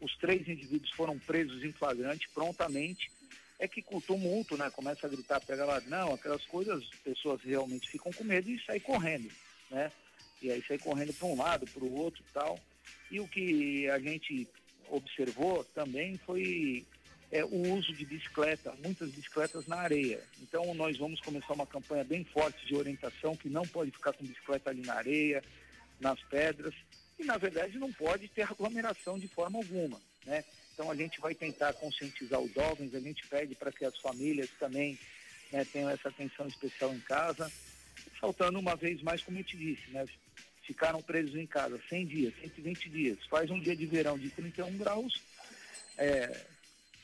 os três indivíduos foram presos em flagrante prontamente. É que com o tumulto, né? Começa a gritar, pega lá, não, aquelas coisas, as pessoas realmente ficam com medo e saem correndo, né? E aí sai correndo para um lado, para o outro e tal. E o que a gente observou também foi é, o uso de bicicleta, muitas bicicletas na areia. Então nós vamos começar uma campanha bem forte de orientação que não pode ficar com bicicleta ali na areia, nas pedras e, na verdade, não pode ter aglomeração de forma alguma, né? Então, a gente vai tentar conscientizar os jovens, a gente pede para que as famílias também né, tenham essa atenção especial em casa, faltando uma vez mais, como eu te disse, né? Ficaram presos em casa 100 dias, 120 dias, faz um dia de verão de 31 graus, é,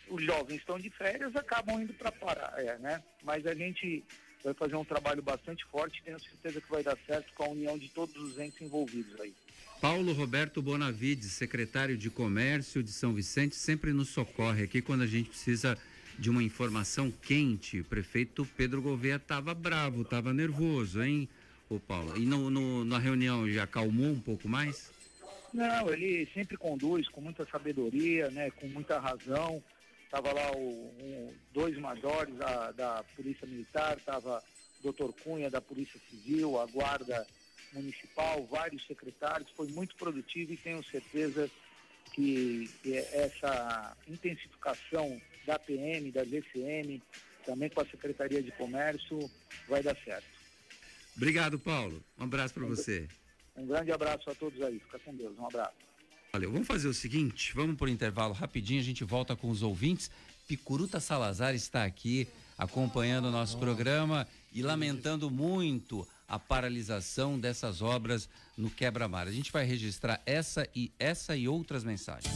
os jovens estão de férias, acabam indo para parar, é, né? Mas a gente vai fazer um trabalho bastante forte, tenho certeza que vai dar certo com a união de todos os entes envolvidos aí. Paulo Roberto Bonavides, secretário de Comércio de São Vicente, sempre nos socorre aqui quando a gente precisa de uma informação quente. O prefeito Pedro Gouveia estava bravo, estava nervoso, hein, o Paulo? E no, no, na reunião já acalmou um pouco mais? Não, ele sempre conduz com muita sabedoria, né, com muita razão. Estava lá o, um, dois majores da, da Polícia Militar, estava o doutor Cunha da Polícia Civil, a Guarda municipal, vários secretários, foi muito produtivo e tenho certeza que, que essa intensificação da PM, da GCM, também com a Secretaria de Comércio, vai dar certo. Obrigado, Paulo. Um abraço para você. Um grande abraço a todos aí. Fica com Deus. Um abraço. Valeu. Vamos fazer o seguinte, vamos por intervalo rapidinho, a gente volta com os ouvintes. Picuruta Salazar está aqui acompanhando o nosso programa e lamentando muito a paralisação dessas obras no quebra-mar. A gente vai registrar essa e essa e outras mensagens.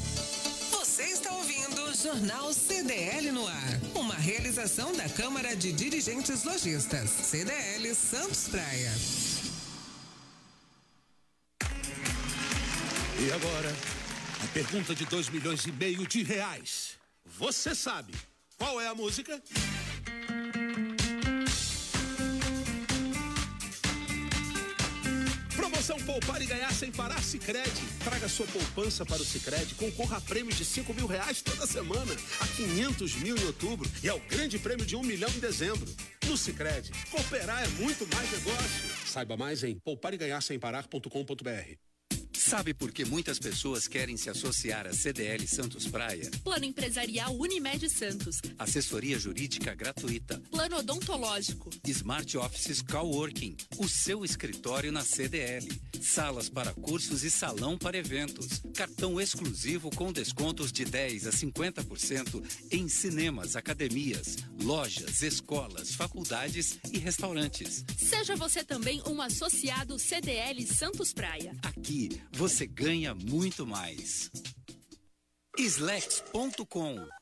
Você está ouvindo o Jornal CDL no ar, uma realização da Câmara de Dirigentes Lojistas, CDL Santos Praia. E agora, a pergunta de 2 milhões e meio de reais. Você sabe qual é a música? Promoção Poupar e ganhar sem parar Sicredi. Traga sua poupança para o Sicredi, concorra a prêmios de 5 mil reais toda semana, a 500 mil em outubro e ao grande prêmio de um milhão em dezembro. No Sicredi, cooperar é muito mais negócio. Saiba mais em poupareganharsemparar.com.br. Sabe por que muitas pessoas querem se associar à CDL Santos Praia? Plano Empresarial Unimed Santos. Assessoria Jurídica Gratuita. Plano Odontológico. Smart Offices Coworking. O seu escritório na CDL. Salas para cursos e salão para eventos. Cartão exclusivo com descontos de 10 a 50% em cinemas, academias, lojas, escolas, faculdades e restaurantes. Seja você também um associado CDL Santos Praia. Aqui você ganha muito mais. Slex.com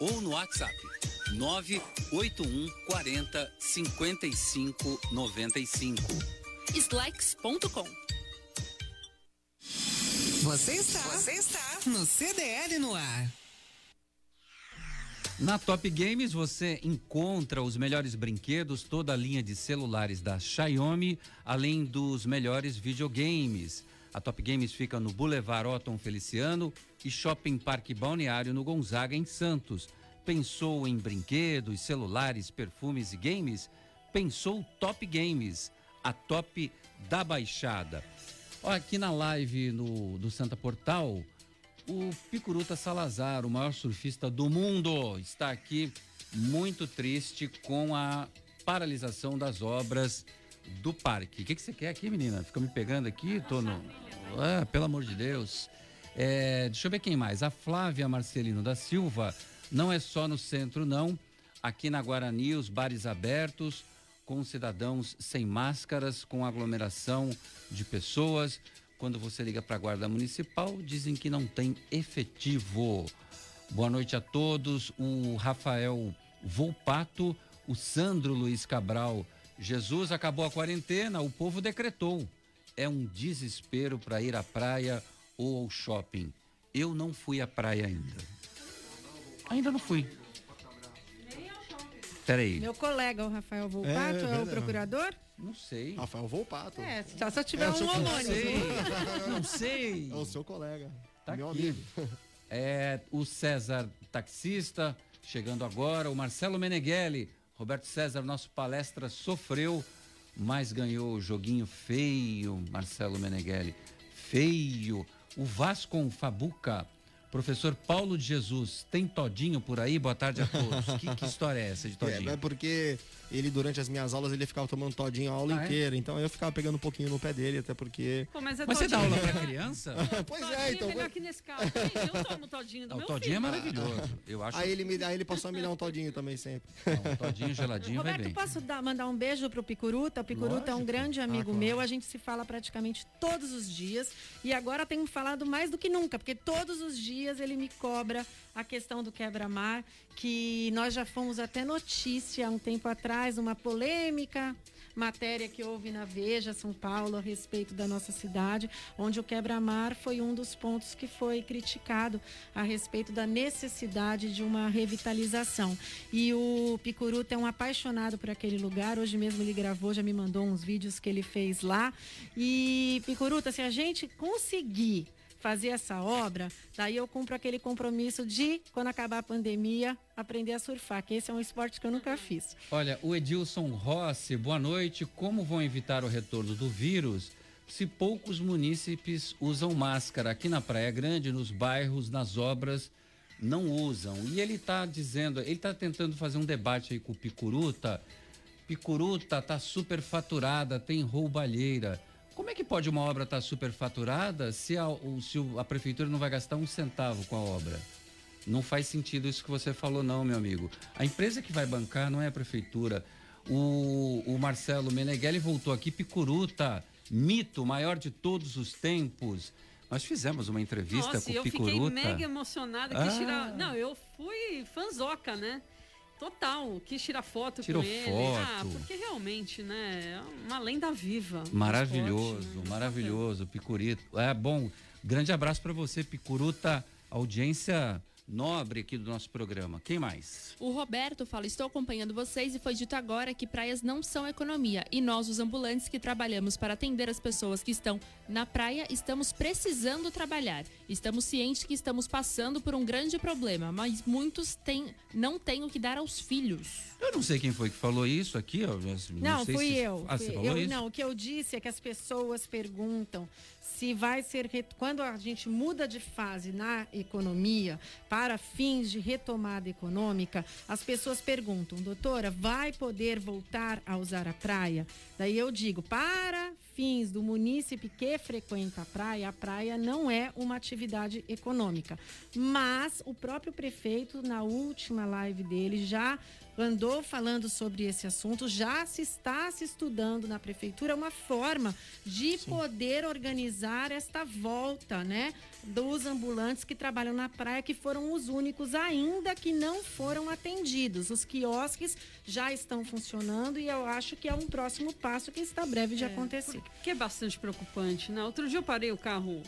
ou no WhatsApp 981 40 55 95. Slacks.com Você está, você está no CDL no ar. Na Top Games você encontra os melhores brinquedos, toda a linha de celulares da Xiaomi, além dos melhores videogames. A Top Games fica no Boulevard Otton Feliciano e Shopping Parque Balneário no Gonzaga, em Santos. Pensou em brinquedos, celulares, perfumes e games? Pensou Top Games, a top da Baixada. Ó, aqui na live no, do Santa Portal, o Picuruta Salazar, o maior surfista do mundo, está aqui muito triste com a paralisação das obras do parque. O que, que você quer aqui, menina? Fica me pegando aqui? Tô no. Ah, pelo amor de Deus. É, deixa eu ver quem mais. A Flávia Marcelino da Silva. Não é só no centro, não. Aqui na Guarani, os bares abertos, com cidadãos sem máscaras, com aglomeração de pessoas. Quando você liga para a Guarda Municipal, dizem que não tem efetivo. Boa noite a todos. O Rafael Volpato, o Sandro Luiz Cabral. Jesus acabou a quarentena, o povo decretou. É um desespero para ir à praia ou ao shopping. Eu não fui à praia ainda. Ainda não fui. Peraí. Meu colega, o Rafael Volpato, é, é, o procurador? Não sei. Rafael Volpato. É, só se eu tiver é um homônimo. Não sei. (laughs) não sei. É o seu colega. Tá meu aqui. amigo. É o César taxista, chegando agora, o Marcelo Meneghelli. Roberto César, nosso palestra sofreu, mas ganhou o joguinho feio, Marcelo Meneghelli. Feio. O Vasco Fabuca Professor Paulo de Jesus, tem todinho por aí? Boa tarde a todos. que, que, história é essa de (laughs) todinho? É, é, porque ele, durante as minhas aulas, ele ficava tomando todinho a aula ah, é? inteira. É? Então eu ficava pegando um pouquinho no pé dele, até porque. Pô, mas, é mas você dá aula pra criança? (laughs) pois é, então. É melhor que nesse caso. Eu tomo todinho do não, meu todinho é filho. é maravilhoso. Eu acho. Aí ele, me, aí ele passou a me dar um todinho também sempre. Não, um todinho geladinho Roberto, vai bem. posso dar, mandar um beijo pro Picuruta? O Picuruta Lógico. é um grande amigo ah, claro. meu. A gente se fala praticamente todos os dias. E agora tenho falado mais do que nunca, porque todos os dias ele me cobra cobra a questão do quebra-mar, que nós já fomos até notícia há um tempo atrás, uma polêmica matéria que houve na Veja São Paulo a respeito da nossa cidade, onde o quebra-mar foi um dos pontos que foi criticado a respeito da necessidade de uma revitalização. E o Picuruta é um apaixonado por aquele lugar. Hoje mesmo ele gravou, já me mandou uns vídeos que ele fez lá. E Picuruta, se a gente conseguir fazer essa obra, daí eu cumpro aquele compromisso de, quando acabar a pandemia, aprender a surfar, que esse é um esporte que eu nunca fiz. Olha, o Edilson Rossi, boa noite. Como vão evitar o retorno do vírus se poucos munícipes usam máscara? Aqui na Praia Grande, nos bairros, nas obras, não usam. E ele está dizendo, ele está tentando fazer um debate aí com o Picuruta. Picuruta está super faturada, tem roubalheira. Como é que pode uma obra estar tá superfaturada se a, se a prefeitura não vai gastar um centavo com a obra? Não faz sentido isso que você falou, não, meu amigo. A empresa que vai bancar não é a prefeitura. O, o Marcelo Meneghelli voltou aqui, Picuruta, mito maior de todos os tempos. Nós fizemos uma entrevista Nossa, com o eu Picuruta. fiquei mega emocionada. Ah. Tirar... Não, eu fui fanzoca, né? Total, quis tirar foto Tirou com ele. foto. Ah, porque realmente, né? É uma lenda viva. Maravilhoso, esporte, né? maravilhoso, Picurito. É bom, grande abraço para você, Picuruta, audiência nobre aqui do nosso programa. Quem mais? O Roberto fala: Estou acompanhando vocês e foi dito agora que praias não são economia. E nós, os ambulantes que trabalhamos para atender as pessoas que estão na praia, estamos precisando trabalhar. Estamos cientes que estamos passando por um grande problema, mas muitos têm, não têm o que dar aos filhos. Eu não sei quem foi que falou isso aqui. ó, Não, sei fui se- eu. Ah, Fui- você falou eu isso? não, o que eu disse é que as pessoas perguntam se vai ser quando a gente muda de fase na economia para fins de retomada econômica, as pessoas perguntam, doutora, vai poder voltar a usar a praia? Daí eu digo, para fins do munícipe que frequenta a praia, a praia não é uma atividade econômica. Mas o próprio prefeito, na última live dele, já andou falando sobre esse assunto, já se está se estudando na prefeitura uma forma de poder organizar esta volta, né, dos ambulantes que trabalham na praia, que foram os únicos ainda que não foram atendidos. Os quiosques já estão funcionando e eu acho que é um próximo passo que está breve de É, acontecer. Que é bastante preocupante, né? Outro dia eu parei o carro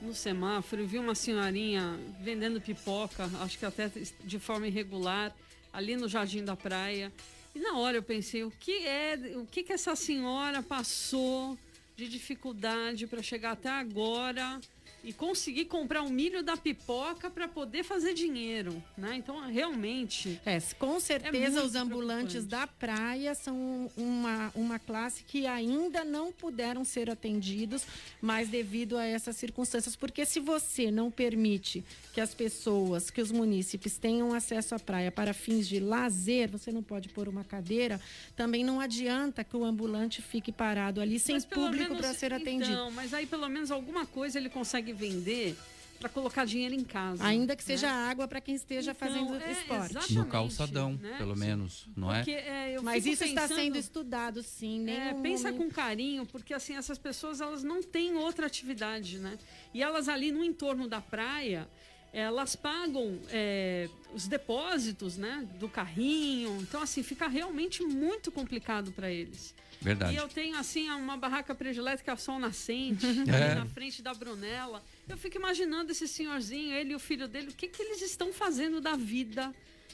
no semáforo e vi uma senhorinha vendendo pipoca, acho que até de forma irregular, ali no Jardim da Praia. E na hora eu pensei, o que é, o que que essa senhora passou de dificuldade para chegar até agora e conseguir comprar o milho da pipoca para poder fazer dinheiro, né? Então, realmente, É, com certeza muito os ambulantes da praia são uma, uma classe que ainda não puderam ser atendidos, mas devido a essas circunstâncias. Porque se você não permite que as pessoas, que os munícipes tenham acesso à praia para fins de lazer, você não pode pôr uma cadeira, também não adianta que o ambulante fique parado ali sem Mas público para ser atendido. Então, mas aí pelo menos alguma coisa ele consegue vender para colocar dinheiro em casa. Ainda que né? seja água para quem esteja Então, fazendo é, esporte. No calçadão, né? pelo menos, não é? Porque, é, eu Mas isso está pensando- sendo estudado, sim. É, nenhum pensa momento- com carinho, porque assim, essas pessoas elas não têm outra atividade, né? E elas ali no entorno da praia, elas pagam é, os depósitos, né? Do carrinho. Então, assim, fica realmente muito complicado para eles. Verdade. E eu tenho, assim, uma barraca prediletica a sol nascente, (laughs) É. ali na frente da Brunella. Eu fico imaginando esse senhorzinho, ele e o filho dele, o que, que eles estão fazendo da vida,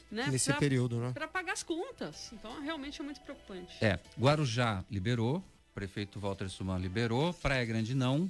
né? Nesse pra- período, né? Para pagar as contas. Então, realmente é muito preocupante. É, Guarujá liberou, o prefeito Walter Suman liberou, Praia Grande não.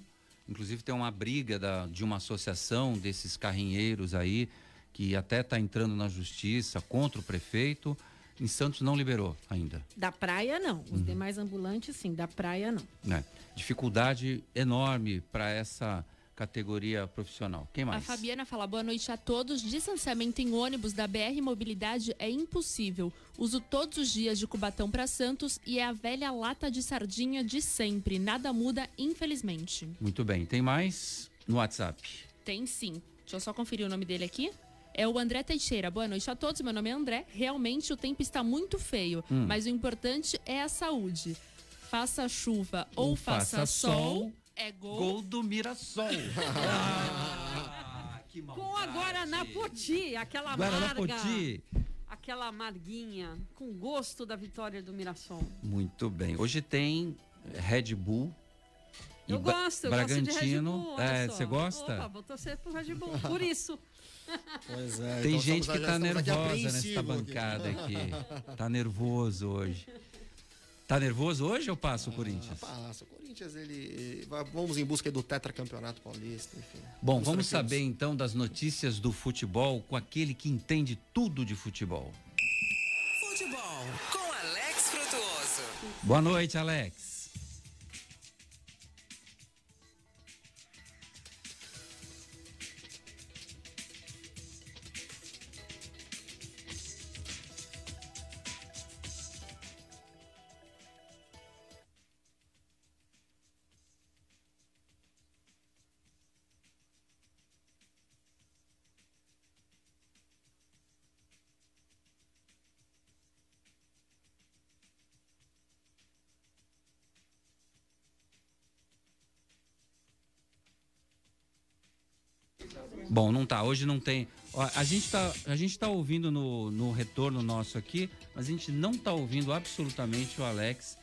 Inclusive tem uma briga da- de uma associação desses carrinheiros aí, que até está entrando na justiça contra o prefeito. Em Santos não liberou ainda. Da praia, não. Uhum. Os demais ambulantes, sim. Da praia, não. Né? Dificuldade enorme para essa categoria profissional. Quem A mais? Fabiana fala: boa noite a todos. Distanciamento em ônibus da BR Mobilidade é impossível. Uso todos os dias de Cubatão para Santos e é a velha lata de sardinha de sempre. Nada muda, infelizmente. Muito bem. Tem mais no WhatsApp. Tem sim. Deixa eu só conferir o nome dele aqui. É o André Teixeira. Boa noite a todos. Meu nome é André. Realmente o tempo está muito feio, Hum. mas o importante é a saúde. Faça chuva ou, Ou faça, faça sol, sol, é gol. Gol do Mirassol. (laughs) Ah, que Com a Guaraná Poti, aquela Guaraná amarga. Poti. Aquela amarguinha, com gosto da vitória do Mirassol. Muito bem. Hoje tem Red Bull. e Eu gosto, eu gosto de Red Bragantino. Bull. é, você gosta? Opa, vou torcer pro Red Bull, por isso. (laughs) Pois é. Tem então gente estamos- que tá aqui nervosa nessa bancada aqui. (laughs) Tá nervoso hoje. Tá nervoso hoje ou passa o Corinthians? Passa. O Corinthians, ele. Vamos em busca do tetracampeonato paulista, enfim. Bom, vamos tranquilos. saber então das notícias do futebol com aquele que entende tudo de futebol. Futebol com Alex Frutuoso. Boa noite, Alex. Bom, não tá. Hoje não tem. A gente tá, a gente tá ouvindo no, no retorno nosso aqui, mas a gente não tá ouvindo absolutamente o Alex.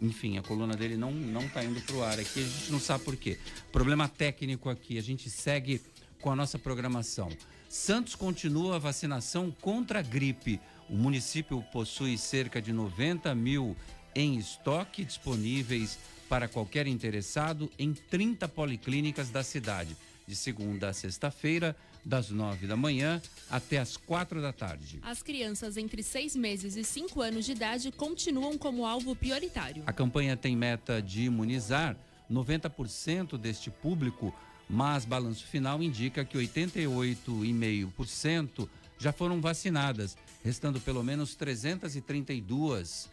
Enfim, a coluna dele não, não tá indo pro ar aqui, a gente não sabe por quê. Problema técnico aqui, a gente segue com a nossa programação. Santos continua a vacinação contra a gripe. O município possui cerca de 90 mil em estoque disponíveis para qualquer interessado em 30 policlínicas da cidade, de segunda a sexta-feira, das nove da manhã até as quatro da tarde. As crianças entre seis meses e cinco anos de idade continuam como alvo prioritário. A campanha tem meta de imunizar 90% deste público, mas balanço final indica que 88,5% já foram vacinadas, restando pelo menos 332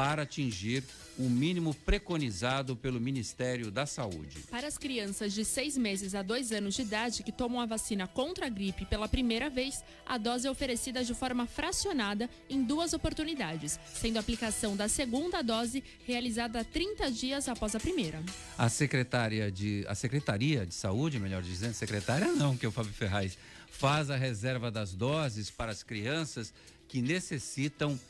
para atingir o mínimo preconizado pelo Ministério da Saúde. Para as crianças de seis meses a dois anos de idade que tomam a vacina contra a gripe pela primeira vez, a dose é oferecida de forma fracionada em duas oportunidades, sendo a aplicação da segunda dose realizada 30 dias após a primeira. A secretária de a Secretaria de Saúde, melhor dizendo, secretária não, que é o Fábio Ferraz, faz a reserva das doses para as crianças que necessitam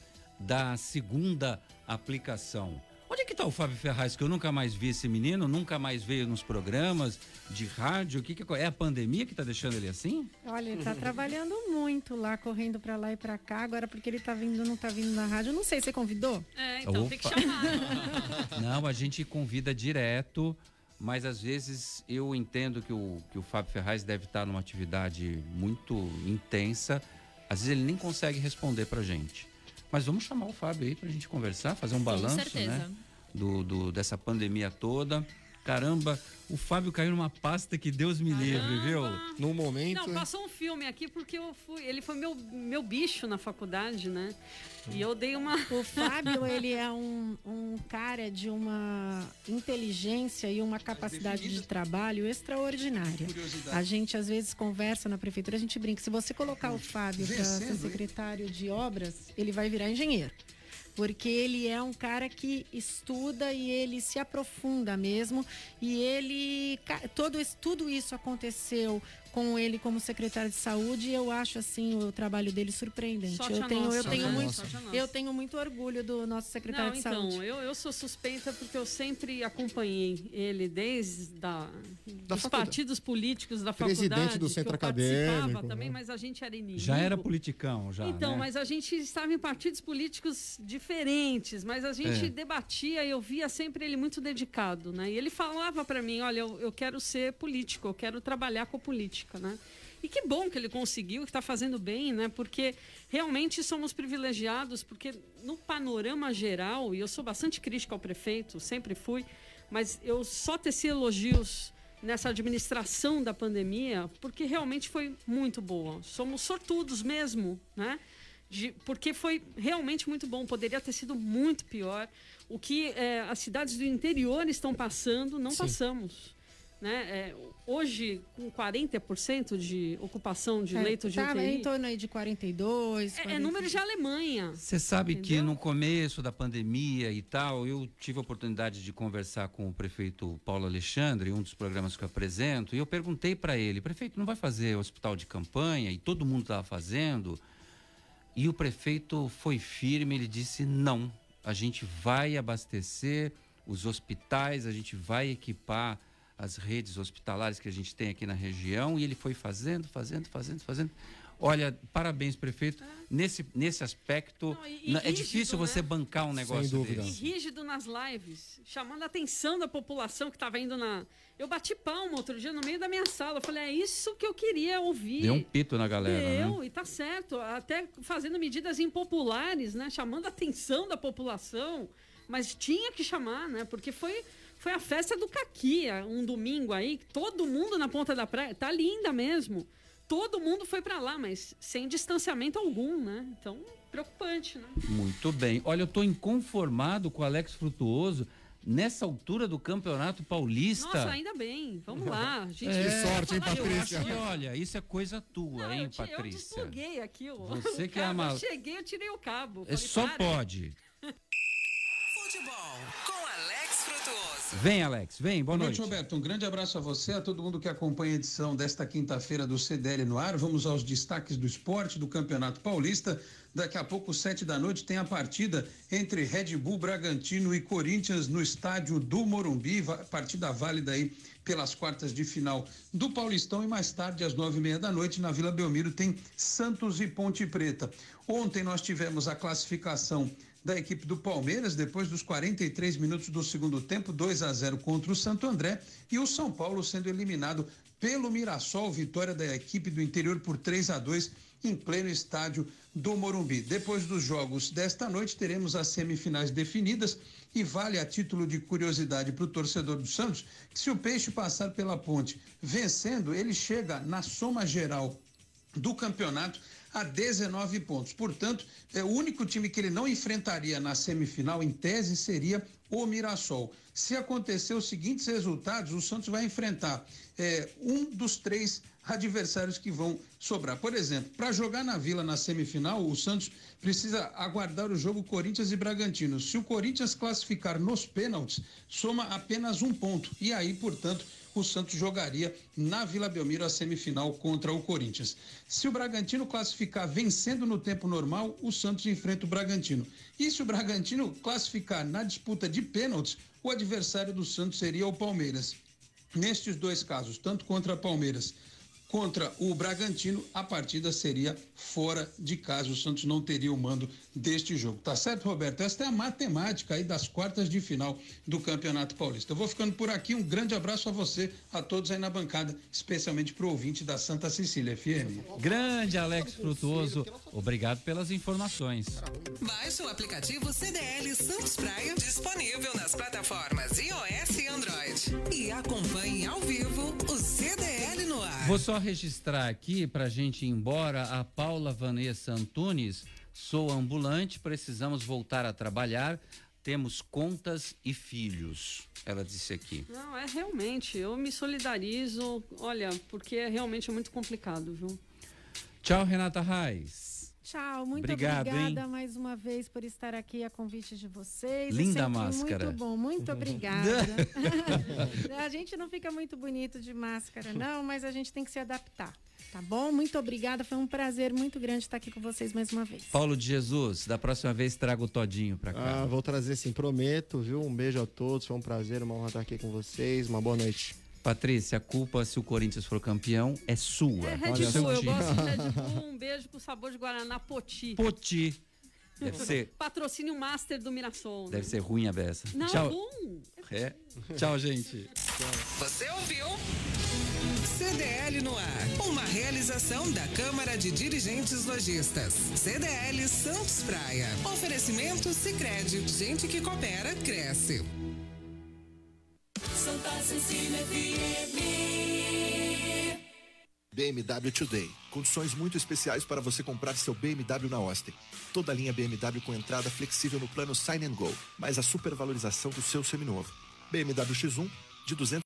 da segunda aplicação. Onde é que está o Fábio Ferraz? Que eu nunca mais vi esse menino, nunca mais veio nos programas de rádio. O que, que é? é a pandemia que está deixando ele assim? Olha, ele está trabalhando muito lá, correndo para lá e para cá. Agora, porque ele está vindo, não está vindo na rádio. Não sei, você convidou? É, então Opa. tem que chamar. não, a gente convida direto, mas às vezes eu entendo que o, que o Fábio Ferraz deve estar numa atividade muito intensa. Às vezes ele nem consegue responder para gente. Mas vamos chamar o Fábio aí para a gente conversar, fazer um balanço, né? Do, do, dessa pandemia toda. Caramba, o Fábio caiu numa pasta que Deus me livre, viu? No momento. Não, passou um filme aqui porque eu fui, ele foi meu, meu bicho na faculdade, né? E eu dei uma. O (laughs) Fábio, ele é um, um cara de uma inteligência e uma capacidade de trabalho extraordinária. A gente às vezes conversa na prefeitura, a gente brinca. Se você colocar o Fábio para ser secretário de obras, ele vai virar engenheiro porque ele é um cara que estuda e ele se aprofunda mesmo. E ele todo tudo isso aconteceu com ele como secretário de saúde e eu acho assim o trabalho dele surpreendente. eu tenho nossa, eu tenho muito eu tenho muito orgulho do nosso secretário Não, de então, saúde. eu, eu sou suspeita porque eu sempre acompanhei ele desde da, da dos partidos políticos da Presidente faculdade. Presidente do centro acadêmico. também, né? mas a gente era inimigo. Já era politicão já. Então, né? mas a gente estava em partidos políticos diferentes, mas a gente é. debatia e eu via sempre ele muito dedicado, né? E ele falava para mim, olha, eu, eu quero ser político, eu quero trabalhar com a política, né? E que bom que ele conseguiu, que está fazendo bem, né? Porque realmente somos privilegiados, porque no panorama geral, e eu sou bastante crítica ao prefeito, sempre fui, mas eu só teci elogios nessa administração da pandemia, porque realmente foi muito boa. Somos sortudos mesmo, né? De, porque foi realmente muito bom. Poderia ter sido muito pior. O que é, as cidades do interior estão passando, não Sim. passamos. Né? É, hoje, com 40% de ocupação de é, leitos de UTI... Estava em torno aí de 42... É, é número de Alemanha. Você sabe entendeu? que no começo da pandemia e tal, eu tive a oportunidade de conversar com o prefeito Paulo Alexandre, um dos programas que eu apresento, e eu perguntei para ele, prefeito, não vai fazer hospital de campanha? E todo mundo estava fazendo. E o prefeito foi firme, ele disse, não, a gente vai abastecer os hospitais, a gente vai equipar as redes hospitalares que a gente tem aqui na região e ele foi fazendo, fazendo, fazendo, fazendo. Olha, parabéns, prefeito. É. Nesse, nesse aspecto, Não, e, e é rígido, difícil né? você bancar um negócio Sem dúvida. desse. E rígido nas lives, chamando a atenção da população que estava indo na. Eu bati palma outro dia no meio da minha sala. Eu falei, é isso que eu queria ouvir. Deu um pito na galera. Deu, né? e tá certo. Até fazendo medidas impopulares, né? Chamando a atenção da população. Mas tinha que chamar, né? Porque foi foi a festa do Caquia, um domingo aí, todo mundo na ponta da praia, tá linda mesmo. Todo mundo foi para lá, mas sem distanciamento algum, né? Então, preocupante, né? Muito bem. Olha, eu tô inconformado com o Alex Frutuoso nessa altura do Campeonato Paulista. Nossa, ainda bem. Vamos lá. (laughs) Gente, é, que sorte, hein, Patrícia? Que, olha, isso é coisa tua, Não, hein, eu Patrícia? Eu despluguei aqui. Você que é (laughs) a mal... Eu cheguei, eu tirei o cabo. É, só para. pode. (laughs) Futebol com Alex Frutuoso. Vem, Alex, vem, boa, boa noite. noite. Roberto. Um grande abraço a você, a todo mundo que acompanha a edição desta quinta-feira do CDL no ar. Vamos aos destaques do esporte do Campeonato Paulista. Daqui a pouco, sete da noite, tem a partida entre Red Bull Bragantino e Corinthians no estádio do Morumbi, partida válida aí pelas quartas de final do Paulistão e mais tarde, às nove e meia da noite, na Vila Belmiro, tem Santos e Ponte Preta. Ontem nós tivemos a classificação da equipe do Palmeiras, depois dos 43 minutos do segundo tempo, 2 a 0 contra o Santo André, e o São Paulo sendo eliminado pelo Mirassol, vitória da equipe do interior por 3 a 2 em pleno estádio do Morumbi. Depois dos jogos desta noite, teremos as semifinais definidas e vale a título de curiosidade para o torcedor do Santos que se o Peixe passar pela ponte vencendo, ele chega na soma geral do campeonato a 19 pontos. Portanto, é o único time que ele não enfrentaria na semifinal, em tese, seria o Mirassol. Se acontecer os seguintes resultados, o Santos vai enfrentar é, um dos três adversários que vão sobrar. Por exemplo, para jogar na Vila na semifinal, o Santos precisa aguardar o jogo Corinthians e Bragantino. Se o Corinthians classificar nos pênaltis, soma apenas um ponto. E aí, portanto, o Santos jogaria na Vila Belmiro a semifinal contra o Corinthians. Se o Bragantino classificar vencendo no tempo normal, o Santos enfrenta o Bragantino. E se o Bragantino classificar na disputa de pênaltis, o adversário do Santos seria o Palmeiras. Nestes dois casos, tanto contra Palmeiras contra o Bragantino, a partida seria fora de casa. O Santos não teria o mando deste jogo. Tá certo, Roberto? Esta é a matemática aí das quartas de final do Campeonato Paulista. Eu vou ficando por aqui. Um grande abraço a você, a todos aí na bancada, especialmente para o ouvinte da Santa Cecília FM. Grande Alex Frutuoso, obrigado pelas informações. Baixe o aplicativo CDL Santos Praia, disponível nas plataformas iOS e Android. E acompanhe ao vivo o CDL. Vou só registrar aqui para a gente ir embora a Paula Vanessa Antunes. Sou ambulante, precisamos voltar a trabalhar. Temos contas e filhos. Ela disse aqui. Não, é realmente. Eu me solidarizo, olha, porque é realmente muito complicado, viu? Tchau, Renata Reis. Tchau, muito Obrigado, obrigada hein? mais uma vez por estar aqui a convite de vocês. Linda máscara. Muito bom, muito obrigada. (laughs) a gente não fica muito bonito de máscara, não, mas a gente tem que se adaptar. Tá bom? Muito obrigada. Foi um prazer muito grande estar aqui com vocês mais uma vez. Paulo de Jesus, da próxima vez traga o Todinho para cá. Ah, vou trazer sim, prometo, viu? Um beijo a todos. Foi um prazer, uma honra estar aqui com vocês. Uma boa noite. Patrícia, a culpa, se o Corinthians for campeão, é sua. É Red Bull, eu gosto de (laughs) Red Bull. Um beijo com sabor de Guaraná Poti. Poti. Deve ser. Patrocínio Master do Mirassol. Né? Deve ser ruim a beça. Não, Tchau. bom. É. Tchau, gente. Você ouviu? CDL no ar. Uma realização da Câmara de Dirigentes Lojistas. CDL Santos Praia. Oferecimento Sicredi. Gente que coopera, cresce. Santa Cecília FM. BMW Today. Condições muito especiais para você comprar seu BMW na Austin. Toda a linha BMW com entrada flexível no plano Sign and Go, mais a supervalorização do seu seminovo. BMW X1 de 200